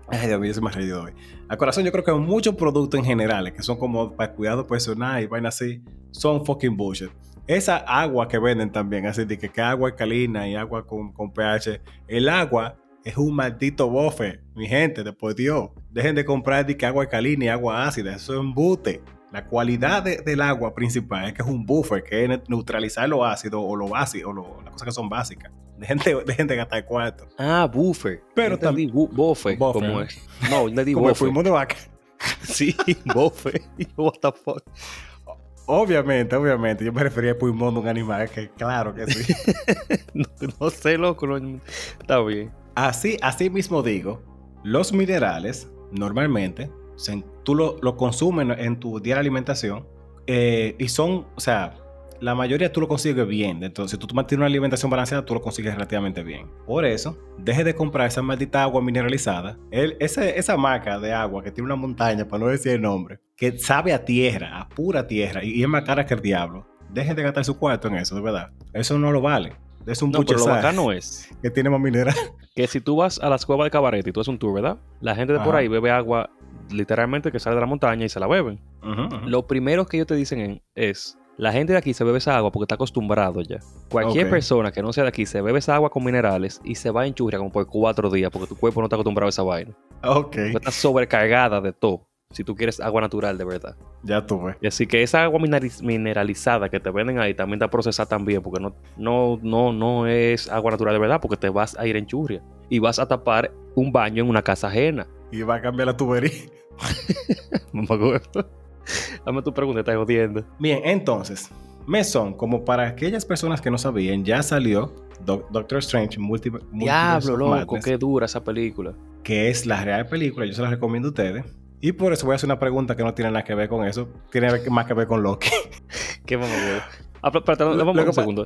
Ay, Dios mío, se me ha reído hoy. A corazón, yo creo que muchos productos en general, que son como para cuidado personal y vainas así, son fucking bullshit. Esa agua que venden también, así de que, que agua alcalina y agua con, con pH. El agua es un maldito bofe, mi gente, después Dios. Dejen de comprar de que agua alcalina y agua ácida, eso es embute. La cualidad de- del agua principal es que es un buffer, que es neutralizar lo ácido o lo básico, o las cosas que son básicas. De, dejen de gastar cuarto. Ah, buffer. Pero entendí bu- buffer. Buffer, como es. No, le di Como buffer. fuimos de vaca. Sí, buffer. What the fuck. Obviamente, obviamente. Yo me refería al pulmón de un animal, que claro que sí. No, no sé, loco. no- Está bien. así, así mismo digo, los minerales, normalmente, se- tú lo, lo consumes en tu diaria alimentación eh, y son, o sea, la mayoría tú lo consigues bien. Entonces, si tú mantienes una alimentación balanceada, tú lo consigues relativamente bien. Por eso, deje de comprar esa maldita agua mineralizada. El- ese- esa marca de agua que tiene una montaña, para no decir el nombre, que sabe a tierra, a pura tierra, y, es más cara que el diablo. Dejen de gastar su cuarto en eso, de verdad. Eso no lo vale. Es un No, pero lo bacano es que tiene más mineral. que si tú vas a las cuevas de Cabaret y tú haces un tour, ¿verdad? La gente de por ahí bebe agua literalmente que sale de la montaña y se la beben. Lo primero que ellos te dicen en- es, la gente de aquí se bebe esa agua porque está acostumbrado ya. Cualquier persona que no sea de aquí se bebe esa agua con minerales y se va a enchurria como por cuatro días porque tu cuerpo no está acostumbrado a esa vaina. Ok, Tú estás sobrecargada de todo si tú quieres agua natural de verdad. ya tuve. Y así que esa agua mineraliz- mineralizada que te venden ahí también está procesada también porque no, no, no, no es agua natural de verdad porque te vas a ir en churria y vas a tapar un baño en una casa ajena. Y va a cambiar la tubería. Dame tu pregunta, estás jodiendo. Bien, entonces, Mesón, como para aquellas personas que no sabían, ya salió Doc- Doctor Strange Multi Diablo, loco, Madness, qué dura esa película. que es la real película, yo se la recomiendo a ustedes. Y por eso voy a hacer una pregunta que no tiene nada que ver con eso, tiene más que ver con Loki. ¿Qué vamos a ver? Ah, espérate, vamos un segundo.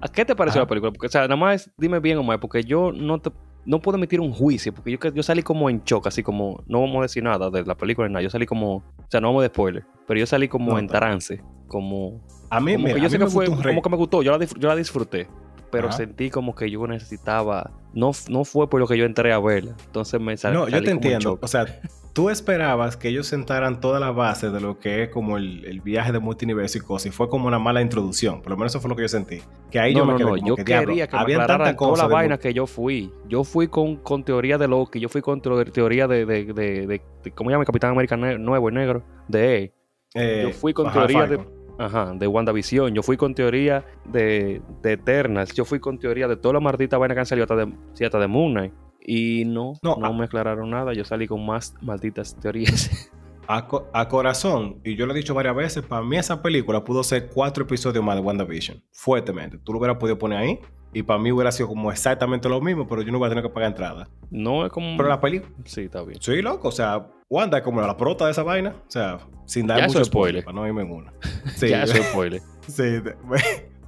¿A qué te pareció Ajá. la película? Porque, o sea, nada más dime bien o mal, porque yo no te, no puedo emitir un juicio, porque yo, yo salí como en shock, así como, no vamos a decir nada de la película ni nada, yo salí como, o sea, no vamos de spoiler, pero yo salí como No, en trance, como, A mí, como mira, que yo a sé mí que me fue, como que me gustó, yo la, yo la disfruté, pero Ajá. sentí como que yo necesitaba, no, no fue por lo que yo entré a verla. Entonces me sal, No, yo salí te como en entiendo. shock. O sea, tú esperabas que ellos sentaran toda la base de lo que es como el, el viaje de multiverso y cosas, y fue como una mala introducción. Por lo menos eso fue lo que yo sentí. Que ahí no, yo me no, quedé no, como yo que, quería que me habían aclararan tantas toda la vaina que yo fui. Yo fui con, con teoría de Loki, yo fui con teo- teoría de, de, de, de- de- ¿cómo se llama? Capitán América Nuevo y Negro, de eh, yo fui con ajá, teoría de-. Ajá, de WandaVision. Yo fui con teoría de, de Eternals. Yo fui con teoría de toda la maldita vaina que han salido hasta de, sí, hasta de Moon Knight. Y no, No, no, ah. me aclararon nada. Yo salí con más malditas teorías. A, co- a corazón, y yo lo he dicho varias veces, para mí esa película pudo ser cuatro episodios más de WandaVision. Fuertemente. Tú lo hubieras podido poner ahí, y para mí hubiera sido como exactamente lo mismo, pero yo no voy a tener que pagar entrada. no es como. Pero la película, Sí, está bien. sí, loco, o sea, Wanda es como la prota de esa vaina. O sea, sin dar Ya mucho spoiler, spoiler. para no irme en una. Sí, ya, eso es spoiler. Sí,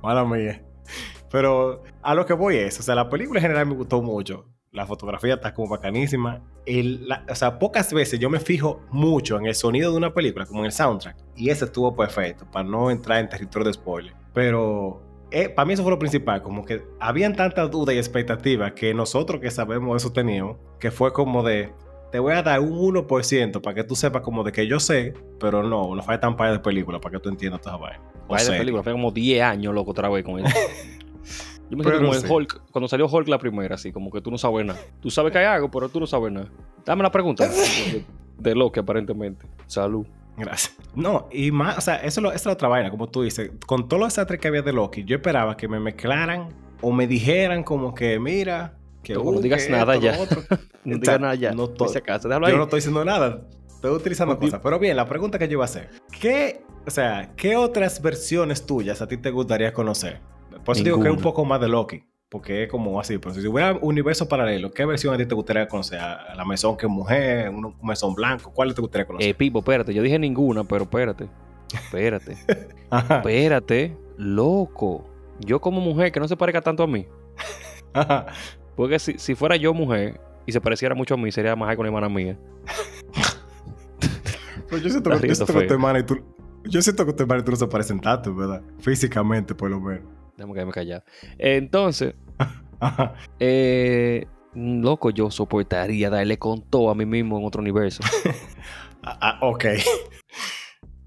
mala mía. Pero a lo que voy es, o sea, la película en general me gustó mucho. La fotografía está como bacanísima. El- la- o sea, pocas veces yo me fijo mucho en el sonido de una película, como en el soundtrack. Y ese estuvo perfecto, para no entrar en territorio de spoiler. Pero eh, para mí eso fue lo principal, como que habían tantas dudas y expectativas que nosotros que sabemos eso teníamos, que fue como de, te voy a dar un 1% para que tú sepas como de que yo sé, pero no, no faltan par de películas para que tú entiendas toda esa vaina. O Vaya de serie. película, fue como 10 años loco otra vez con eso. Yo me Pero siento como sí. Hulk, cuando salió Hulk la primera, así como que tú no sabes nada. Tú sabes que hay algo, pero tú no sabes nada. Dame la pregunta de, de Loki, aparentemente. Salud. Gracias. No, y más, o sea, eso, es lo- esa es la otra vaina, como tú dices. Con todos los desastres que había de Loki, yo esperaba que me mezclaran o me dijeran como que, mira, que No, no digas que nada esto, ya. lo. No O sea, digas nada ya. no déjalo Yo ahí. no estoy diciendo nada. Estoy utilizando cosas. Pero bien, la pregunta que yo iba a hacer. ¿Qué, o sea, qué otras versiones tuyas a ti te gustaría conocer? Por eso digo que es un poco más de Loki. Porque es como así. Pero si hubiera un universo paralelo, ¿qué versión a ti te gustaría conocer? ¿A la mesón que es mujer? ¿Un mesón blanco? ¿Cuál te gustaría conocer? Eh, Pipo, espérate. Yo dije ninguna, pero espérate. Espérate. Espérate. Loco. Yo como mujer que no se parezca tanto a mí. Ajá. Porque si, si fuera yo mujer y se pareciera mucho a mí, sería más con la hermana mía. Pero yo siento, que, yo riendo siento que tu hermana y tú. Yo siento que tu hermana y tú no se parecen tanto, ¿verdad? Físicamente, por lo menos. Déjame quedarme callado. Entonces, eh, loco, yo soportaría darle con todo a mí mismo en otro universo. Ah, ah, ok.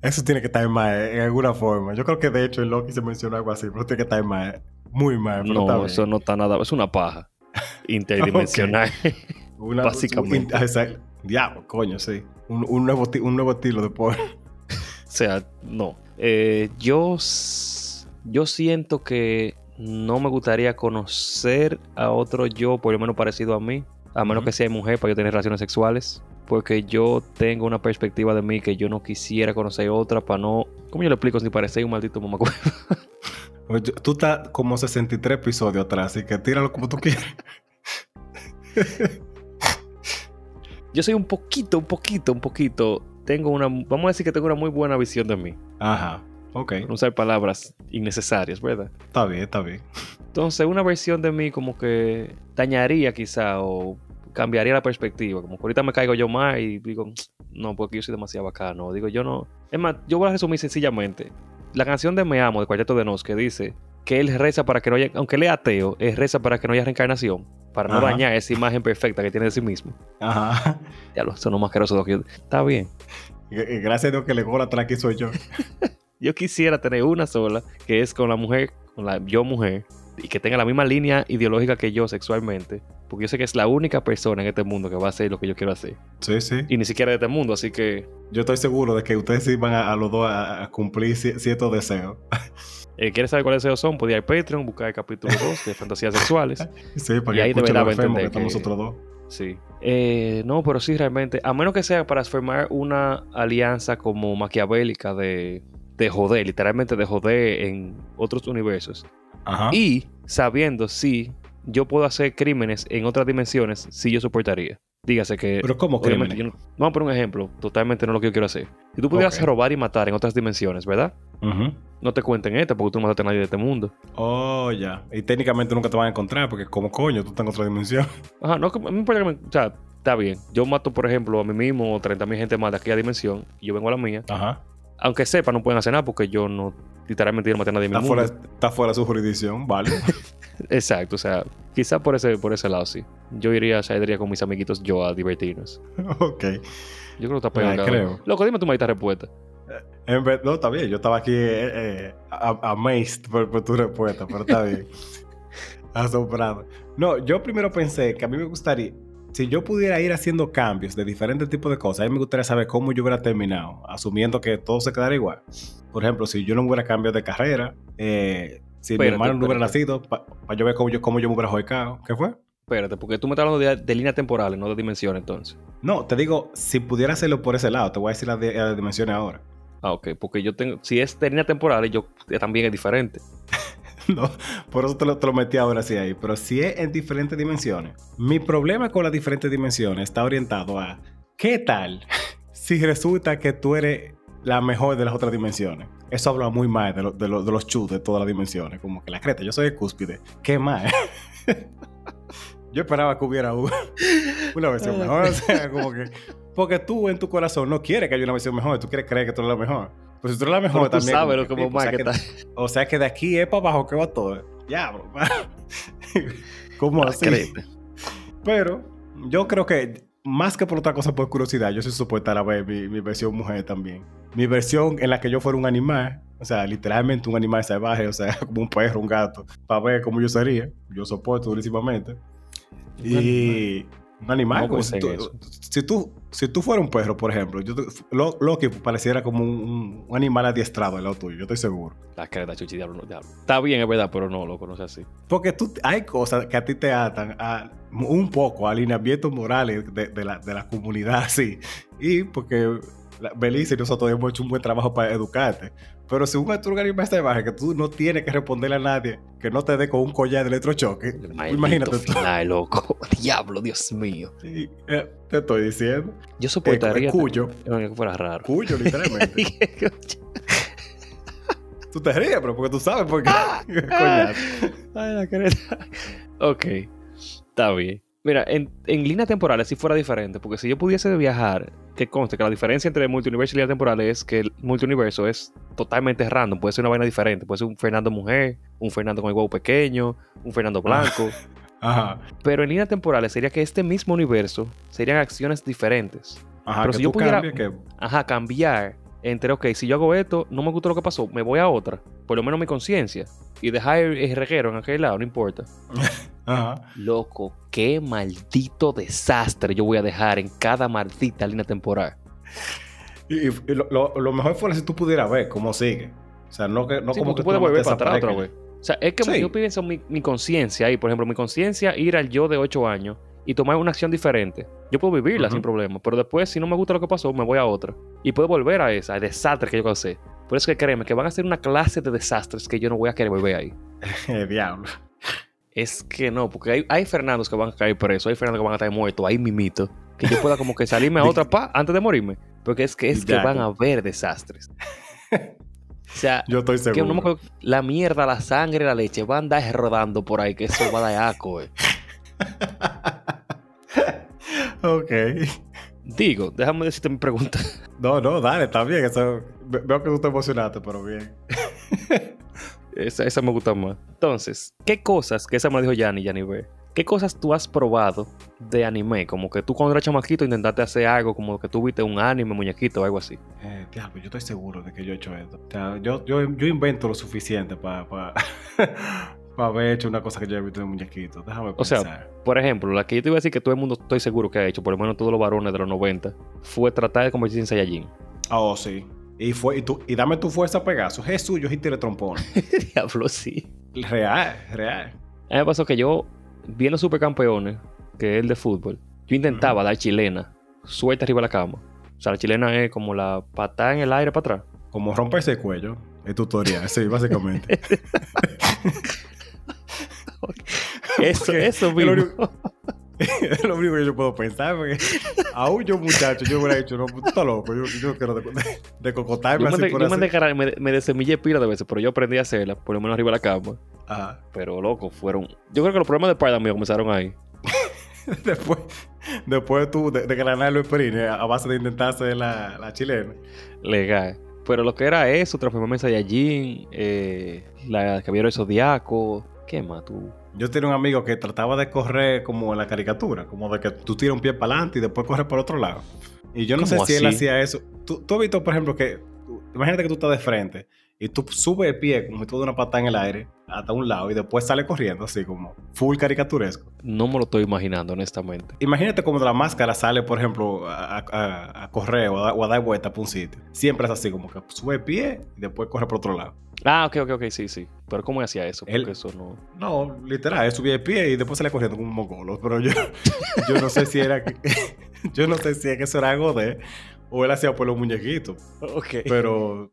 Eso tiene que estar mal en alguna forma. Yo creo que de hecho en Loki se mencionó algo así, pero tiene que estar mal. Muy mal, pero no, eso no está nada. Es una paja interdimensional. Una- básicamente. un- ah, diablo, coño, sí. Un, un nuevo, un nuevo estilo de por. O sea, no. Eh, yo, yo siento que no me gustaría conocer a otro yo, por lo menos parecido a mí, a menos que sea mujer para yo tener relaciones sexuales. Porque yo tengo una perspectiva de mí que yo no quisiera conocer otra para no. ¿Cómo yo le explico si parecéis un maldito mamacuevo? Tú estás como 63 episodios atrás, así que tíralo como tú quieras. Yo soy un poquito, un poquito, un poquito. Tengo una. Vamos a decir que tengo una muy buena visión de mí. Ajá. Ok. No usar palabras innecesarias, ¿verdad? Está bien, está bien. Entonces, una versión de mí como que dañaría quizá o cambiaría la perspectiva. Como que ahorita me caigo yo más y digo, no, porque yo soy demasiado bacano. Digo, yo no. Es más, yo voy a resumir sencillamente. La canción de Me Amo de Cuarteto de Nos que dice que él reza para que no haya, aunque él es ateo, él reza para que no haya reencarnación, para no Ajá. dañar esa imagen perfecta que tiene de sí mismo. Ajá. Ya lo son más que yo. Está bien. Gracias a Dios que le gola atrás aquí soy yo. Yo quisiera tener una sola, que es con la mujer, con la yo mujer, y que tenga la misma línea ideológica que yo sexualmente, porque yo sé que es la única persona en este mundo que va a hacer lo que yo quiero hacer, Sí, sí. y ni siquiera de este mundo, así que Yo estoy seguro de que ustedes sí van a, a los dos a, a cumplir ci- ciertos deseos. eh, ¿quieres saber cuáles deseos son? Podía ir a Patreon, buscar el capítulo 2 de fantasías sexuales. Sí, para Y que ahí escuchen los enfermos que estamos nosotros dos. Sí. Eh, no, pero sí, realmente, a menos que sea para formar una alianza como maquiavélica de, de joder, literalmente de joder en otros universos. Ajá. Y sabiendo si yo puedo hacer crímenes en otras dimensiones, si yo soportaría. Dígase que. Pero ¿cómo crímenes? yo no- vamos a poner un ejemplo, totalmente no lo que yo quiero hacer. Si tú pudieras robar y matar en otras dimensiones, ¿verdad? No te cuenten esta porque tú no mataste a nadie de este mundo. Oh, ya. Y técnicamente nunca te van a encontrar porque como coño, tú estás en otra dimensión. Ajá, no, a mí me- O sea, está bien. Yo mato, por ejemplo, a mí mismo o 30.000 gente más de aquella dimensión y yo vengo a la mía. Ajá. Aunque sepa, no pueden hacer nada porque yo no, literalmente, yo no maté a nadie en mi Está mundo. fuera, está fuera de su jurisdicción, vale. Exacto, o sea, Quizá por ese, por ese lado, sí. Yo iría, sea, iría con mis amiguitos yo a divertirnos. ok. Yo creo que está pegando. Ah, creo. Loco, dime tu maldita respuesta. En vez- no, está bien. Yo estaba aquí eh, eh, a- amazed por, por tu respuesta, pero está bien. Asombrado. No, yo primero pensé que a mí me gustaría, si yo pudiera ir haciendo cambios de diferentes tipos de cosas, a mí me gustaría saber cómo yo hubiera terminado, asumiendo que todo se quedara igual. Por ejemplo, si yo no hubiera cambiado de carrera, eh, si Espérate, mi hermano no hubiera espérate. nacido, para yo ver cómo yo, cómo yo me hubiera joicado. ¿Qué fue? Espérate, porque tú me estás hablando de, de líneas temporales, no de dimensiones, entonces. No, te digo, si pudiera hacerlo por ese lado, te voy a decir las de- las dimensiones ahora. Ah, ok, porque yo tengo. Si es de líneas temporales, yo también es diferente. Por eso te lo, te lo metí ahora sí ahí. Pero si es en diferentes dimensiones. Mi problema con las diferentes dimensiones está orientado a ¿qué tal si resulta que tú eres la mejor de las otras dimensiones? Eso habla muy mal de, lo- de, lo- de los chus de todas las dimensiones. Como que la creta, yo soy el cúspide. ¿Qué más? yo esperaba que hubiera un- una versión mejor. O sea, como que. Porque tú en tu corazón no quieres que haya una versión mejor. Tú quieres creer que tú eres la mejor. Pues tú eres la mejor Pero tú también. sabes lo más o sea, que que- está. o sea que de aquí es para abajo que va todo. Diablo. ¿Cómo así? Créete. Pero yo creo que más que por otra cosa, por curiosidad, yo soy soportar a ver mi, mi versión mujer también. Mi versión en la que yo fuera un animal, o sea, literalmente un animal salvaje, o sea, como un perro, un gato, para ver cómo yo sería. Yo soporto durísimamente. Y un animal, ¿Cómo como pensé si tú, si, tú, si tú fueras un perro, por ejemplo, yo, te- Lo- Loki pareciera como un, un animal adiestrado al lado tuyo, yo estoy seguro. La creta, chuchi, diablo, no, diablo. Está bien, es verdad, pero no, loco, no es así. Porque tú, hay cosas que a ti te atan a, un poco a alineamientos morales de, de la, de la comunidad, sí. Y porque Belice y nosotros hemos hecho un buen trabajo para educarte. Pero si un otro animal salvaje que tú no tienes que responderle a nadie que no te dé con un collar de electrochoque, Maldito imagínate tú. final, loco. Diablo, Dios mío. Sí, eh, te estoy diciendo. Yo Eh, soportaría. cuyo, que fuera raro. cuyo, literalmente. tú te ríes, pero porque tú sabes por qué. Coñazo. Ay, la creta. Ok, está bien. Mira, en, en líneas temporales si fuera diferente, porque si yo pudiese viajar, que conste que la diferencia entre multiuniverso y líneas temporales es que el multiuniverso es totalmente random, puede ser una vaina diferente, puede ser un Fernando mujer, un Fernando con el huevo pequeño, un Fernando blanco, Ajá. pero en líneas temporales sería que este mismo universo serían acciones diferentes. Ajá, Pero que si yo pudiera- que Ajá, cambiar entre, ok, si yo hago esto, no me gustó lo que pasó, me voy a otra, por lo menos mi conciencia, y dejar el, reguero en aquel lado, no importa. Ajá. Loco, qué maldito desastre yo voy a dejar en cada maldita línea temporal. Y, y lo, lo- lo mejor fuera si tú pudieras ver cómo sigue. O sea, no, que, no Sí, como porque que tú puedes te volver para atrás otra vez. O sea, es que Sí. yo pienso mi, mi conciencia ahí, por ejemplo, mi conciencia ir al yo de 8 años y tomar una acción diferente. Yo puedo vivirla sin problema, pero después, si no me gusta lo que pasó, me voy a otra. Y puedo volver a esa, al desastre que yo causé. Por eso que créeme, que van a ser una clase de desastres que yo no voy a querer volver ahí. Diablo. Es que no, porque hay, hay Fernandos que van a caer presos, hay Fernandos que van a estar muertos, ahí mimito. Que yo pueda como que salirme a otra pa antes de morirme. Porque es que es que van a haber desastres. O sea, Yo estoy que seguro. no me la mierda, la sangre, la leche van a andar rodando por ahí, que eso va a dar asco, eh. Ok. Digo, déjame decirte mi pregunta. No, no, dale, está bien. Eso, veo que tú te emocionaste, pero bien. Esa, esa me gusta más. Entonces, ¿qué cosas, que esa me dijo Yanni, Yanni B, qué cosas tú has probado de anime? Como que tú cuando eras chamaquito intentaste hacer algo, como que tú viste un anime, muñequito o algo así. Eh, diablo, yo estoy seguro de que yo he hecho esto. O sea, yo, yo, yo invento lo suficiente para para haber hecho una cosa que yo he visto en muñequito. Déjame O sea, pensar. Por ejemplo, la que yo te iba a decir que todo el mundo estoy seguro que ha hecho, por lo menos todos los varones de los 90, fue tratar de convertirse en Saiyajin. Ah, oh, sí. Y, fue, y, tú, y dame tu fuerza, Pegaso. Jesús, yo tiro trompón. Diablo, sí. real, real. A mí me pasó que yo, viendo Supercampeones, que es el de fútbol, yo intentaba dar chilena, suelta arriba de la cama. O sea, la chilena es como la patada en el aire para atrás. Como romperse el cuello. El tutorial, sí, básicamente. Eso, Porque eso es lo mismo. único- es lo único que yo puedo pensar. Porque aún yo, muchacho, yo hubiera dicho, no, tú estás loco. Yo, yo no quiero de, de, de cocotarme Yo me, así de- por yo me, así. descara- me, me desemillé pila de veces, pero yo aprendí a hacerla, por lo menos arriba de la cama. Ajá. Pero loco, fueron. Yo creo que los problemas de Spider-Man comenzaron ahí. Después, después tú de, de ganar los perines a base de intentarse la, la chilena. Legal. Pero lo que era eso, transformarme en Saiyajin, eh, la Caballero del Zodiaco, Yo tenía un amigo que trataba de correr como en la caricatura, como de que tú tiras un pie para adelante y después corres por otro lado. Y yo no sé ¿Cómo si él hacía eso. ¿Tú, tú has visto, por ejemplo, que imagínate que tú estás de frente y tú subes el pie como si tú de una patada en el aire hasta un lado y después sale corriendo así como full caricaturesco. No me lo estoy imaginando, honestamente. Imagínate como de la máscara sale, por ejemplo, a, a- a correr o a, dar- o a dar vuelta por un sitio. Siempre es así, como que sube el pie y después corre por otro lado. Ah, ok, ok, ok, sí, sí. Pero ¿cómo hacía eso? Porque Él- eso no... No, literal, él subía el pie y después sale corriendo como un mongolo. Pero yo, yo no sé si era que, yo no sé si es que eso era algo de o él hacía por los muñequitos. Ok. Pero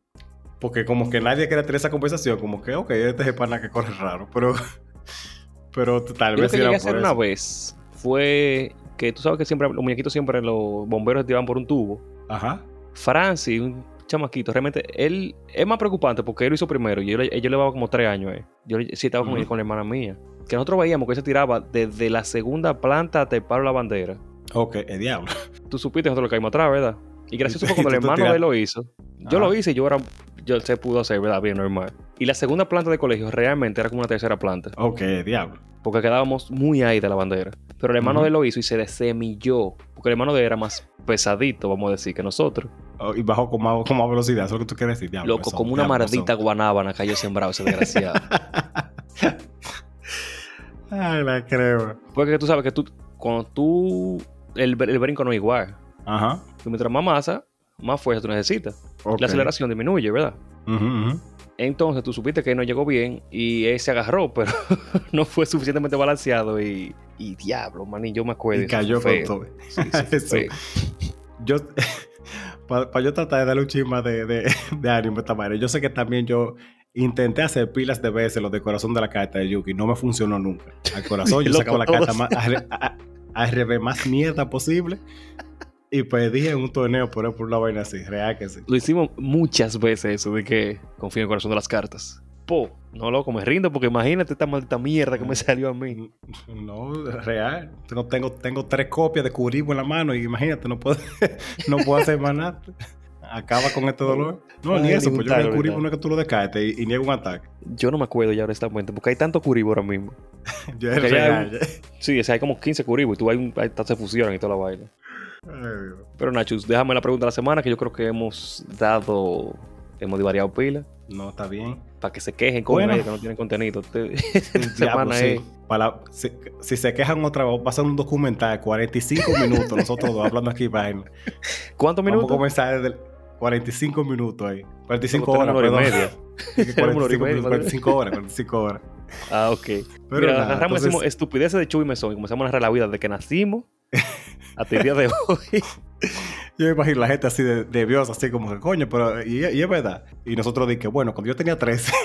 porque como que nadie quería tener esa conversación, como que, ok, este es el pana que corre raro, pero pero tal Yo lo vez que era llegué a por hacer una eso. vez fue que tú sabes que siempre los muñequitos siempre los bomberos te llevan por un tubo. Ajá. Francis, un chamaquito, realmente él es más preocupante porque él lo hizo primero y yo, le- yo le llevaba como tres años. Eh. Yo sí estaba con, Ujú. con la hermana mía. Que nosotros veíamos que él se tiraba desde la segunda planta hasta el paro de la bandera. Ok, el diablo. Tú supiste nosotros lo caímos atrás, ¿verdad? Y gracioso fue cuando el hermano de él lo hizo. Yo Ajá. lo hice y yo era. Yo se pudo hacer, ¿verdad? Bien normal. Y la segunda planta de colegio realmente era como una tercera planta. Ok, diablo. Porque quedábamos muy ahí de la bandera. Pero el hermano Ujú. de él lo hizo y se desemilló. Porque el hermano de él era más pesadito, vamos a decir, que nosotros. Oh, y bajó con más, con más velocidad, eso es lo que tú quieres decir, diablo. Loco, eso, como una diablo, maldita eso. guanábana cayó sembrado ese desgraciado. Ay, la creo. Porque tú sabes que tú, cuando tú. El, el brinco no es igual. Ajá. Tú mientras más masa, más fuerza tú necesitas. Ok. La aceleración disminuye, ¿verdad? Ujú, ujú. Entonces tú supiste que no llegó bien y él se agarró, pero no fue suficientemente balanceado y, y diablo, man, y yo me acuerdo. Y cayó con todo. Sí, feo. Yo, para yo tratar de darle un chisma de, de, de ánimo esta madre, yo sé que también yo intenté hacer pilas de veces lo de corazón de la carta de Yuki, no me funcionó nunca. Al corazón yo sacaba la carta más, al, a- al revés más mierda posible y perdí en un torneo por, por una vaina así, real que sí. Lo hicimos muchas veces eso de que confío en el corazón de las cartas. Po, no loco, me rindo porque imagínate esta maldita mierda que me salió a mí. No, real. Tengo, tengo, tengo tres copias de Curibo en la mano y imagínate, no puedo, no puedo hacer más nada. Acaba con este dolor. No, ni eso, pues yo el ¿verdad? no es que tú lo descartes y, y niego un ataque. Yo no me acuerdo ya honestamente porque hay tanto curibo ahora mismo. Yo es ya real. ya. Sí, o sea, hay como 15 curibos y tú hay, un, hay se fusionan y toda la vaina. Pero Nachus, déjame la pregunta de la semana que yo creo que hemos dado, hemos divariado pila. No, está bien. Para que se quejen con Bueno. ellos que no tienen contenido. Te- Esta Diablo, semana sí. es. Para, si, si se quejan otra vez, va a pasar un documental de 45 minutos, nosotros dos hablando aquí, vaina. ¿Cuántos Vamos a minutos? comenzar desde el 45 minutos ahí. 45 Como horas, hora y media. Es que Tenemos una hora y 45, media, minutos, 45 horas, 45 horas. Ah, ok. Pero Mira, nada, agarramos entonces- decimos estupideces de Chuy y Mesón y comenzamos a narrar la vida desde que nacimos hasta el día de hoy. Yo me imagino la gente así de, de Dios, así como que coño, pero y, y es verdad. Y nosotros dije, bueno, cuando yo tenía 13,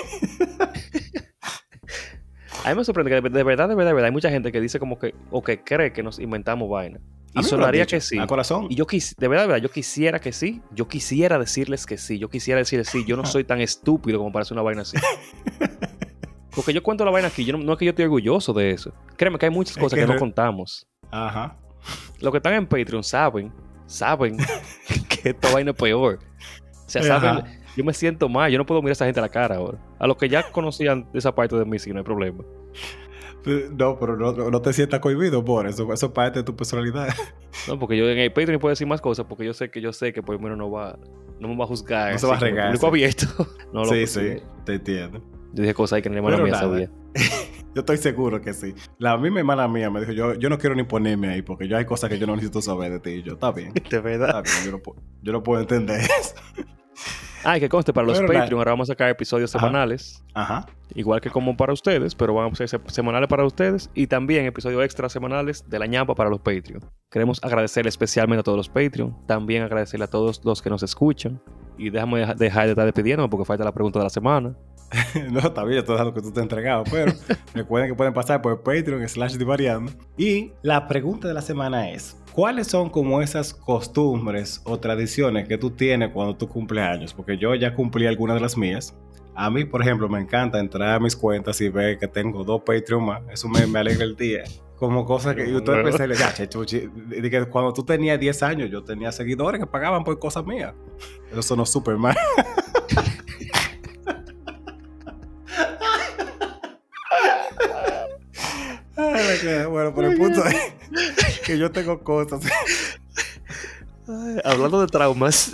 A mí me sorprende que de, de verdad, de verdad, de verdad, hay mucha gente que dice como que, o que cree que nos inventamos vaina. Y sonaría que sí. A corazón. Y yo quis, de verdad, de verdad, yo quisiera que sí. Yo quisiera decirles que sí. Yo quisiera decirles sí. Yo no soy tan estúpido como para hacer una vaina así. Porque yo cuento la vaina aquí. Yo no, no es que yo estoy orgulloso de eso. Créeme que hay muchas Es cosas que que, no contamos. Ajá. Los que están en Patreon saben, saben que esta vaina es peor. O sea, Ajá. saben, yo me siento mal. Yo no puedo mirar a esa gente a la cara ahora. A los que ya conocían esa parte de mí, sí, no hay problema. No, pero no, no- no te sientas cohibido por eso. Eso es parte de tu personalidad. No, porque yo en el Patreon puedo decir más cosas porque yo sé que yo sé que por lo menos no va, no me va a juzgar. No se va a regar, público sí. abierto. no, sí, sí, te entiendo. Yo dije cosas ahí que Pero mía nada. sabía. Yo estoy seguro que sí. La misma hermana mía me dijo, yo, yo no quiero ni ponerme ahí porque yo hay cosas que yo no necesito saber de ti. Y yo, está bien, De verdad. está bien, yo no, puedo- yo no puedo entender eso. Ah, y que conste, para los Pero. Patreon ahora vamos a sacar episodios Ajá. semanales. Ajá. Igual que como para ustedes, pero van a ser se- semanales para ustedes. Y también episodios extra semanales de la ñapa para los Patreon. Queremos agradecerle especialmente a todos los Patreon. También agradecerle a todos los que nos escuchan. Y déjame deja- dejar de estar despidiéndome porque falta la pregunta de la semana. No, yo estoy dejando que tú te has entregado, pero recuerden que pueden pasar por Patreon slash divariando. Y la pregunta de la semana es, ¿cuáles son como esas costumbres o tradiciones que tú tienes cuando tú cumples años? Porque yo ya cumplí algunas de las mías. A mí, por ejemplo, me encanta entrar a mis cuentas y ver que tengo dos Patreon más. Eso me, me alegra el día. Como cosas que yo ustedes pensé, ya, che, chuchi, de que cuando tú tenías 10 años, yo tenía seguidores que pagaban por cosas mías. Eso sonó súper mal. bueno, pero el punto es que yo tengo cosas. hablando de traumas.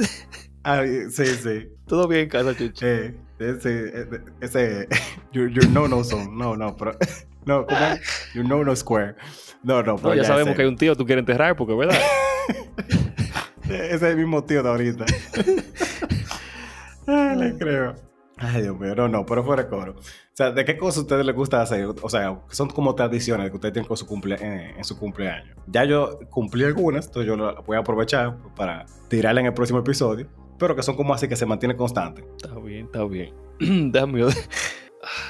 sí, sí. Todo bien en casa, Chuchi. Eh, ese, ese, your, your no no zone. No, no, pero. No, ¿cómo Your no no square. No, no, pero. No, ya, sabemos que hay un tío que tú quieres enterrar, porque, ¿verdad? ese es el mismo tío de ahorita. Ay, le creo. Ay, Dios mío, no, no, pero fuera de coro. O sea, ¿de qué cosas a ustedes les gusta hacer? O sea, son como tradiciones que ustedes tienen con su cumple en, su cumpleaños. Ya yo cumplí algunas, entonces yo lo voy a aprovechar para tirarla en el próximo episodio, pero que son como así que se mantiene constante. Está bien, está bien. Déjame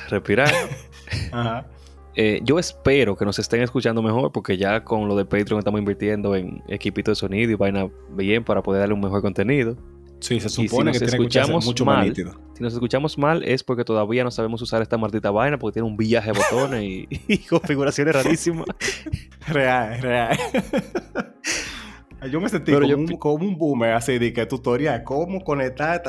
respirar. Ajá. Eh, yo espero que nos estén escuchando mejor porque ya con lo de Patreon estamos invirtiendo en equipito de sonido y vaina bien para poder darle un mejor contenido. Sí, se supone si que escuchamos mucho mal, Si nos escuchamos mal es porque todavía no sabemos usar esta maldita vaina porque tiene un viaje de botones y, configuraciones rarísimas. Real, real. Yo me sentí como, un, boomer así de que tutorial, cómo conectar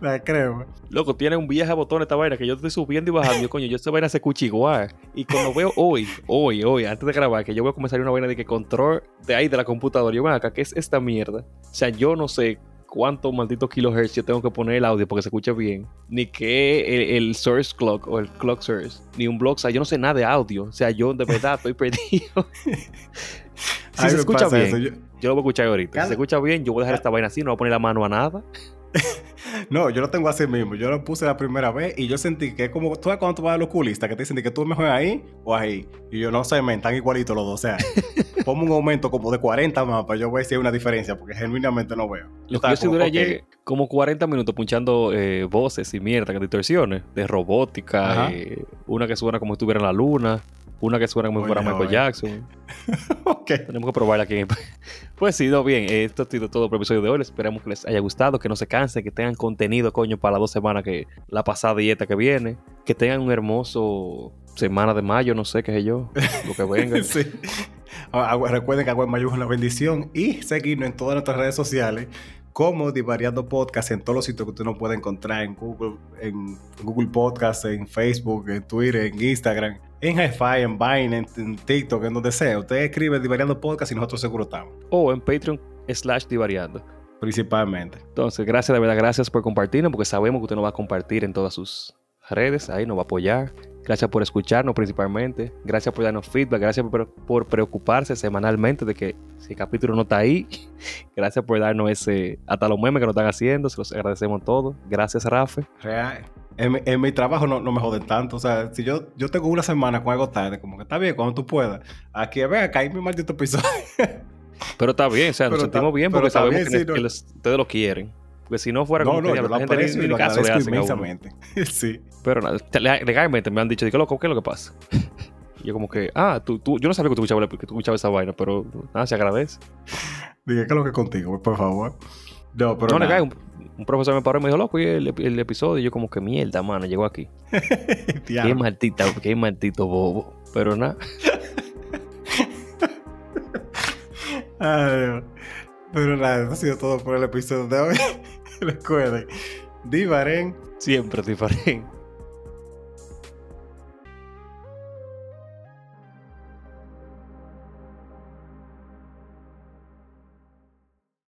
la crema. Loco, tiene un viaje de botones esta vaina que yo estoy subiendo y bajando. yo, coño, yo esta vaina se cuchiguar. Y cuando veo hoy, hoy, hoy, antes de grabar, que yo voy a comenzar una vaina de que control de ahí de la computadora. Yo, acá, ¿qué es esta mierda? O sea, yo no sé cuántos malditos kilohertz yo tengo que poner el audio porque se escuche bien, ni que el, source clock o el clock source, ni un blog, o sea, yo no sé nada de audio, o sea, yo de verdad estoy perdido. si se escucha bien, yo... lo voy a escuchar ahorita. Si se escucha bien, yo voy a dejar esta vaina así, no voy a poner la mano a nada. no, yo lo tengo así mismo. Yo lo puse la primera vez y yo sentí que es como, tú sabes cuando tú vas al oculista, que te dicen que tú mejor ahí o ahí. Y yo no sé, me están igualitos los dos. O sea, pongo un aumento como de 40 más para yo ver si hay una diferencia, porque genuinamente no veo. Lo que yo si dura como 40 minutos punchando eh, voces y mierda, que distorsiones, de robótica, eh, una que suena como si estuviera en la luna. Una que suena como si fuera Michael Jackson. ok. Tenemos que probarla aquí. pues sí, no, bien. Esto ha sido todo por el episodio de hoy. Esperamos que les haya gustado, que no se cansen, que tengan contenido, coño, para las dos semanas que la pasada dieta que viene. Que tengan un hermoso semana de mayo, no sé qué sé yo. Lo que venga. sí. Recuerden que Agua en Mayo es una bendición y seguirnos en todas nuestras redes sociales como Divariando Podcast en todos los sitios que usted nos puede encontrar en Google, en Google Podcast, en Facebook, en Twitter, en Instagram, en hi en Vine, en, TikTok, en donde sea. Usted escribe Divariando Podcast y nosotros seguro estamos. O en Patreon slash Divariando. Principalmente. Entonces, gracias, de verdad, gracias por compartirnos, porque sabemos que usted nos va a compartir en todas sus redes, ahí nos va a apoyar. Gracias por escucharnos principalmente. Gracias por darnos feedback. Gracias por, preocuparse semanalmente de que si el capítulo no está ahí. Gracias por darnos ese, hasta los memes que nos están haciendo. Se los agradecemos todos. Gracias, Rafa. Real. En, mi trabajo no, me joden tanto. O sea, si yo, yo tengo una semana con algo tarde, como que está bien, cuando tú puedas. Aquí, ve, acá hay mi maldito episodio. Pero está bien, o sea, nos sentimos bien porque sabemos que, ustedes lo quieren. Porque si no fuera como no, no, la gente ni caso le hace inmensamente. sí. Pero nada, legalmente me han dicho, ¿qué, loco, ¿qué es lo que pasa? Y yo como que, ah, tú, tú, yo no sabía que tú escuchabas, que tú escuchabas esa vaina, pero nada, se agradece. Dije, ¿qué es lo que contigo, por favor? No, pero no, un, un, profesor me paró y me dijo, loco, y el, el, episodio, y yo como que mierda, mano, llegó aquí. qué maldita, qué maldito bobo. Pero nada. Ay, pero nada, eso ha sido todo por el episodio de hoy. Recuerden, Divaren. Siempre Divaren.